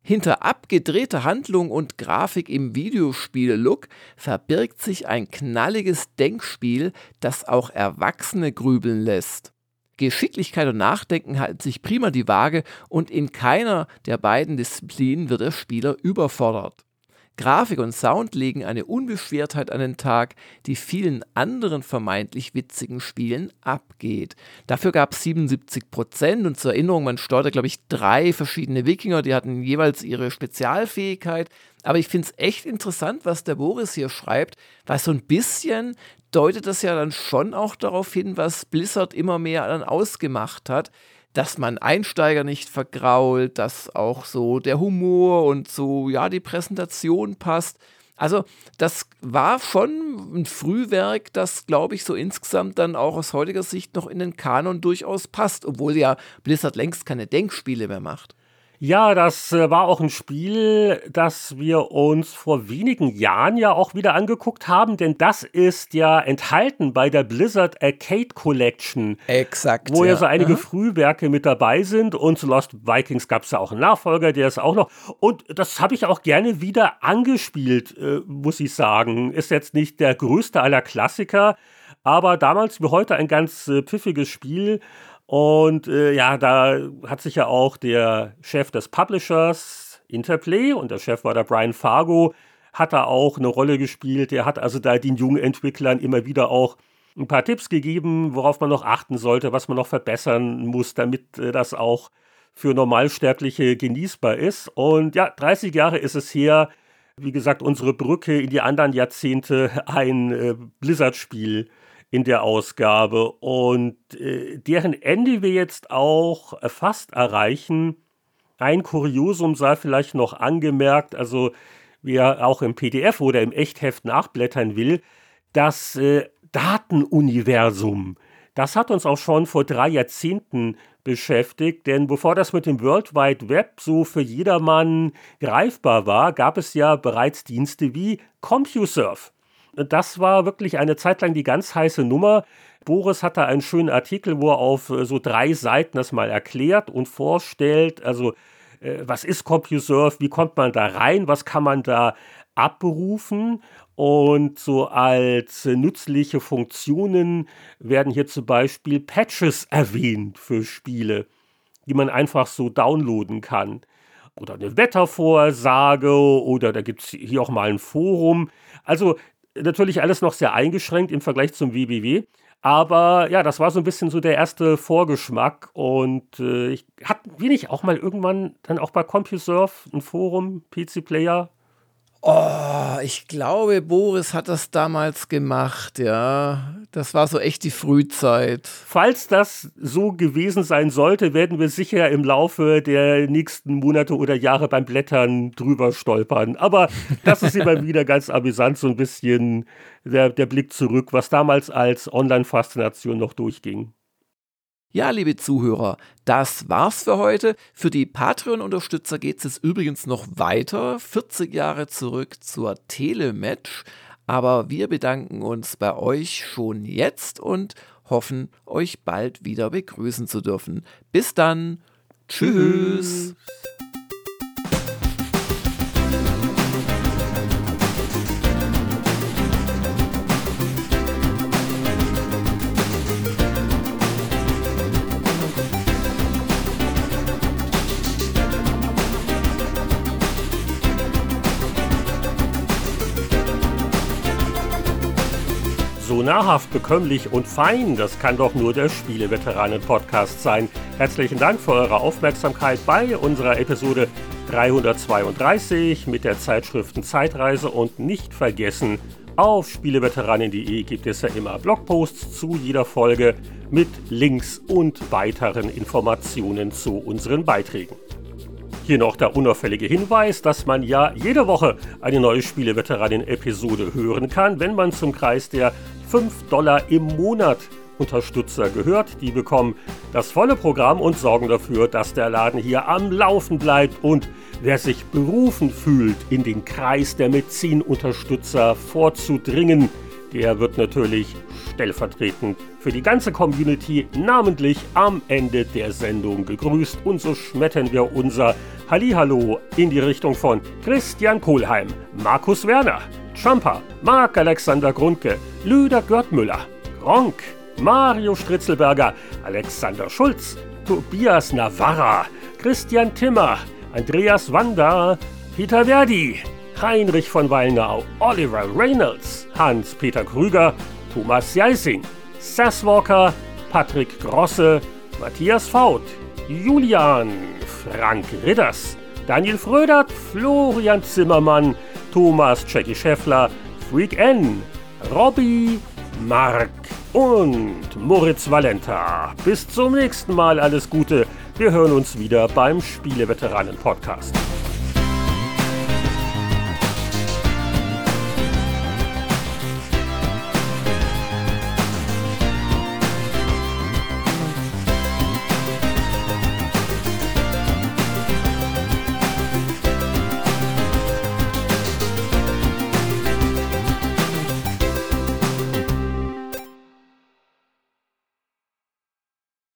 Hinter abgedrehter Handlung und Grafik im Videospiel-Look verbirgt sich ein knalliges Denkspiel, das auch Erwachsene grübeln lässt. Geschicklichkeit und Nachdenken halten sich prima die Waage und in keiner der beiden Disziplinen wird der Spieler überfordert. Grafik und Sound legen eine Unbeschwertheit an den Tag, die vielen anderen vermeintlich witzigen Spielen abgeht. Dafür gab es 77 Prozent und zur Erinnerung, man steuerte, glaube ich, drei verschiedene Wikinger, die hatten jeweils ihre Spezialfähigkeit. Aber ich finde es echt interessant, was der Boris hier schreibt, weil so ein bisschen deutet das ja dann schon auch darauf hin, was Blizzard immer mehr dann ausgemacht hat dass man Einsteiger nicht vergrault, dass auch so der Humor und so, ja, die Präsentation passt. Also das war schon ein Frühwerk, das, glaube ich, so insgesamt dann auch aus heutiger Sicht noch in den Kanon durchaus passt, obwohl ja Blizzard längst keine Denkspiele mehr macht. Ja, das äh, war auch ein Spiel, das wir uns vor wenigen Jahren ja auch wieder angeguckt haben, denn das ist ja enthalten bei der Blizzard Arcade Collection. Exakt. Wo ja, so einige Aha. Frühwerke mit dabei sind und zu Lost Vikings gab es ja auch einen Nachfolger, der ist auch noch. Und das habe ich auch gerne wieder angespielt, äh, muss ich sagen. Ist jetzt nicht der größte aller Klassiker, aber damals wie heute ein ganz äh, pfiffiges Spiel. Und äh, ja, da hat sich ja auch der Chef des Publishers Interplay und der Chef war der Brian Fargo, hat da auch eine Rolle gespielt. Der hat also da den jungen Entwicklern immer wieder auch ein paar Tipps gegeben, worauf man noch achten sollte, was man noch verbessern muss, damit äh, das auch für Normalsterbliche genießbar ist. Und ja, 30 Jahre ist es her, wie gesagt, unsere Brücke in die anderen Jahrzehnte, ein äh, Blizzard-Spiel in der Ausgabe und äh, deren Ende wir jetzt auch äh, fast erreichen. Ein Kuriosum sei vielleicht noch angemerkt, also wer auch im PDF oder im Echtheft nachblättern will, das äh, Datenuniversum, das hat uns auch schon vor drei Jahrzehnten beschäftigt, denn bevor das mit dem World Wide Web so für jedermann greifbar war, gab es ja bereits Dienste wie CompuServe. Das war wirklich eine Zeit lang die ganz heiße Nummer. Boris hat da einen schönen Artikel, wo er auf äh, so drei Seiten das mal erklärt und vorstellt. Also, äh, was ist CompuServe? Wie kommt man da rein? Was kann man da abberufen? Und so als nützliche Funktionen werden hier zum Beispiel Patches erwähnt für Spiele, die man einfach so downloaden kann. Oder eine Wettervorsage oder da gibt es hier auch mal ein Forum. Also natürlich alles noch sehr eingeschränkt im Vergleich zum WWW. Aber ja, das war so ein bisschen so der erste Vorgeschmack. Und äh, ich hatte wenig auch mal irgendwann dann auch bei CompuServe ein Forum, PC Player, Oh, ich glaube, Boris hat das damals gemacht, ja. Das war so echt die Frühzeit. Falls das so gewesen sein sollte, werden wir sicher im Laufe der nächsten Monate oder Jahre beim Blättern drüber stolpern. Aber das ist immer wieder ganz amüsant, so ein bisschen der, der Blick zurück, was damals als Online-Faszination noch durchging. Ja, liebe Zuhörer, das war's für heute. Für die Patreon-Unterstützer geht es übrigens noch weiter, 40 Jahre zurück zur Telematch. Aber wir bedanken uns bei euch schon jetzt und hoffen, euch bald wieder begrüßen zu dürfen. Bis dann. Tschüss. Nahrhaft, bekömmlich und fein, das kann doch nur der Spieleveteranen-Podcast sein. Herzlichen Dank für eure Aufmerksamkeit bei unserer Episode 332 mit der Zeitschriften Zeitreise und nicht vergessen, auf spieleveteranen.de gibt es ja immer Blogposts zu jeder Folge mit Links und weiteren Informationen zu unseren Beiträgen. Hier noch der unauffällige Hinweis, dass man ja jede Woche eine neue Spieleveteranen-Episode hören kann, wenn man zum Kreis der 5 Dollar im Monat Unterstützer gehört. Die bekommen das volle Programm und sorgen dafür, dass der Laden hier am Laufen bleibt. Und wer sich berufen fühlt, in den Kreis der Medizin-Unterstützer vorzudringen, der wird natürlich stellvertretend für die ganze Community namentlich am Ende der Sendung gegrüßt. Und so schmettern wir unser Hallihallo in die Richtung von Christian Kohlheim, Markus Werner, Champa, Marc-Alexander Grundke, Lüder Görtmüller, Gronk, Mario Stritzelberger, Alexander Schulz, Tobias Navarra, Christian Timmer, Andreas Wander, Peter Verdi, Heinrich von Wallnau, Oliver Reynolds, Hans-Peter Krüger, Thomas Jeising, Sass Walker, Patrick Grosse, Matthias Faut, Julian, Frank Ridders, Daniel Frödert, Florian Zimmermann, Thomas Jackie Scheffler, Freak N, Robby, Mark und Moritz Valenta. Bis zum nächsten Mal alles Gute. Wir hören uns wieder beim Spieleveteranen Podcast.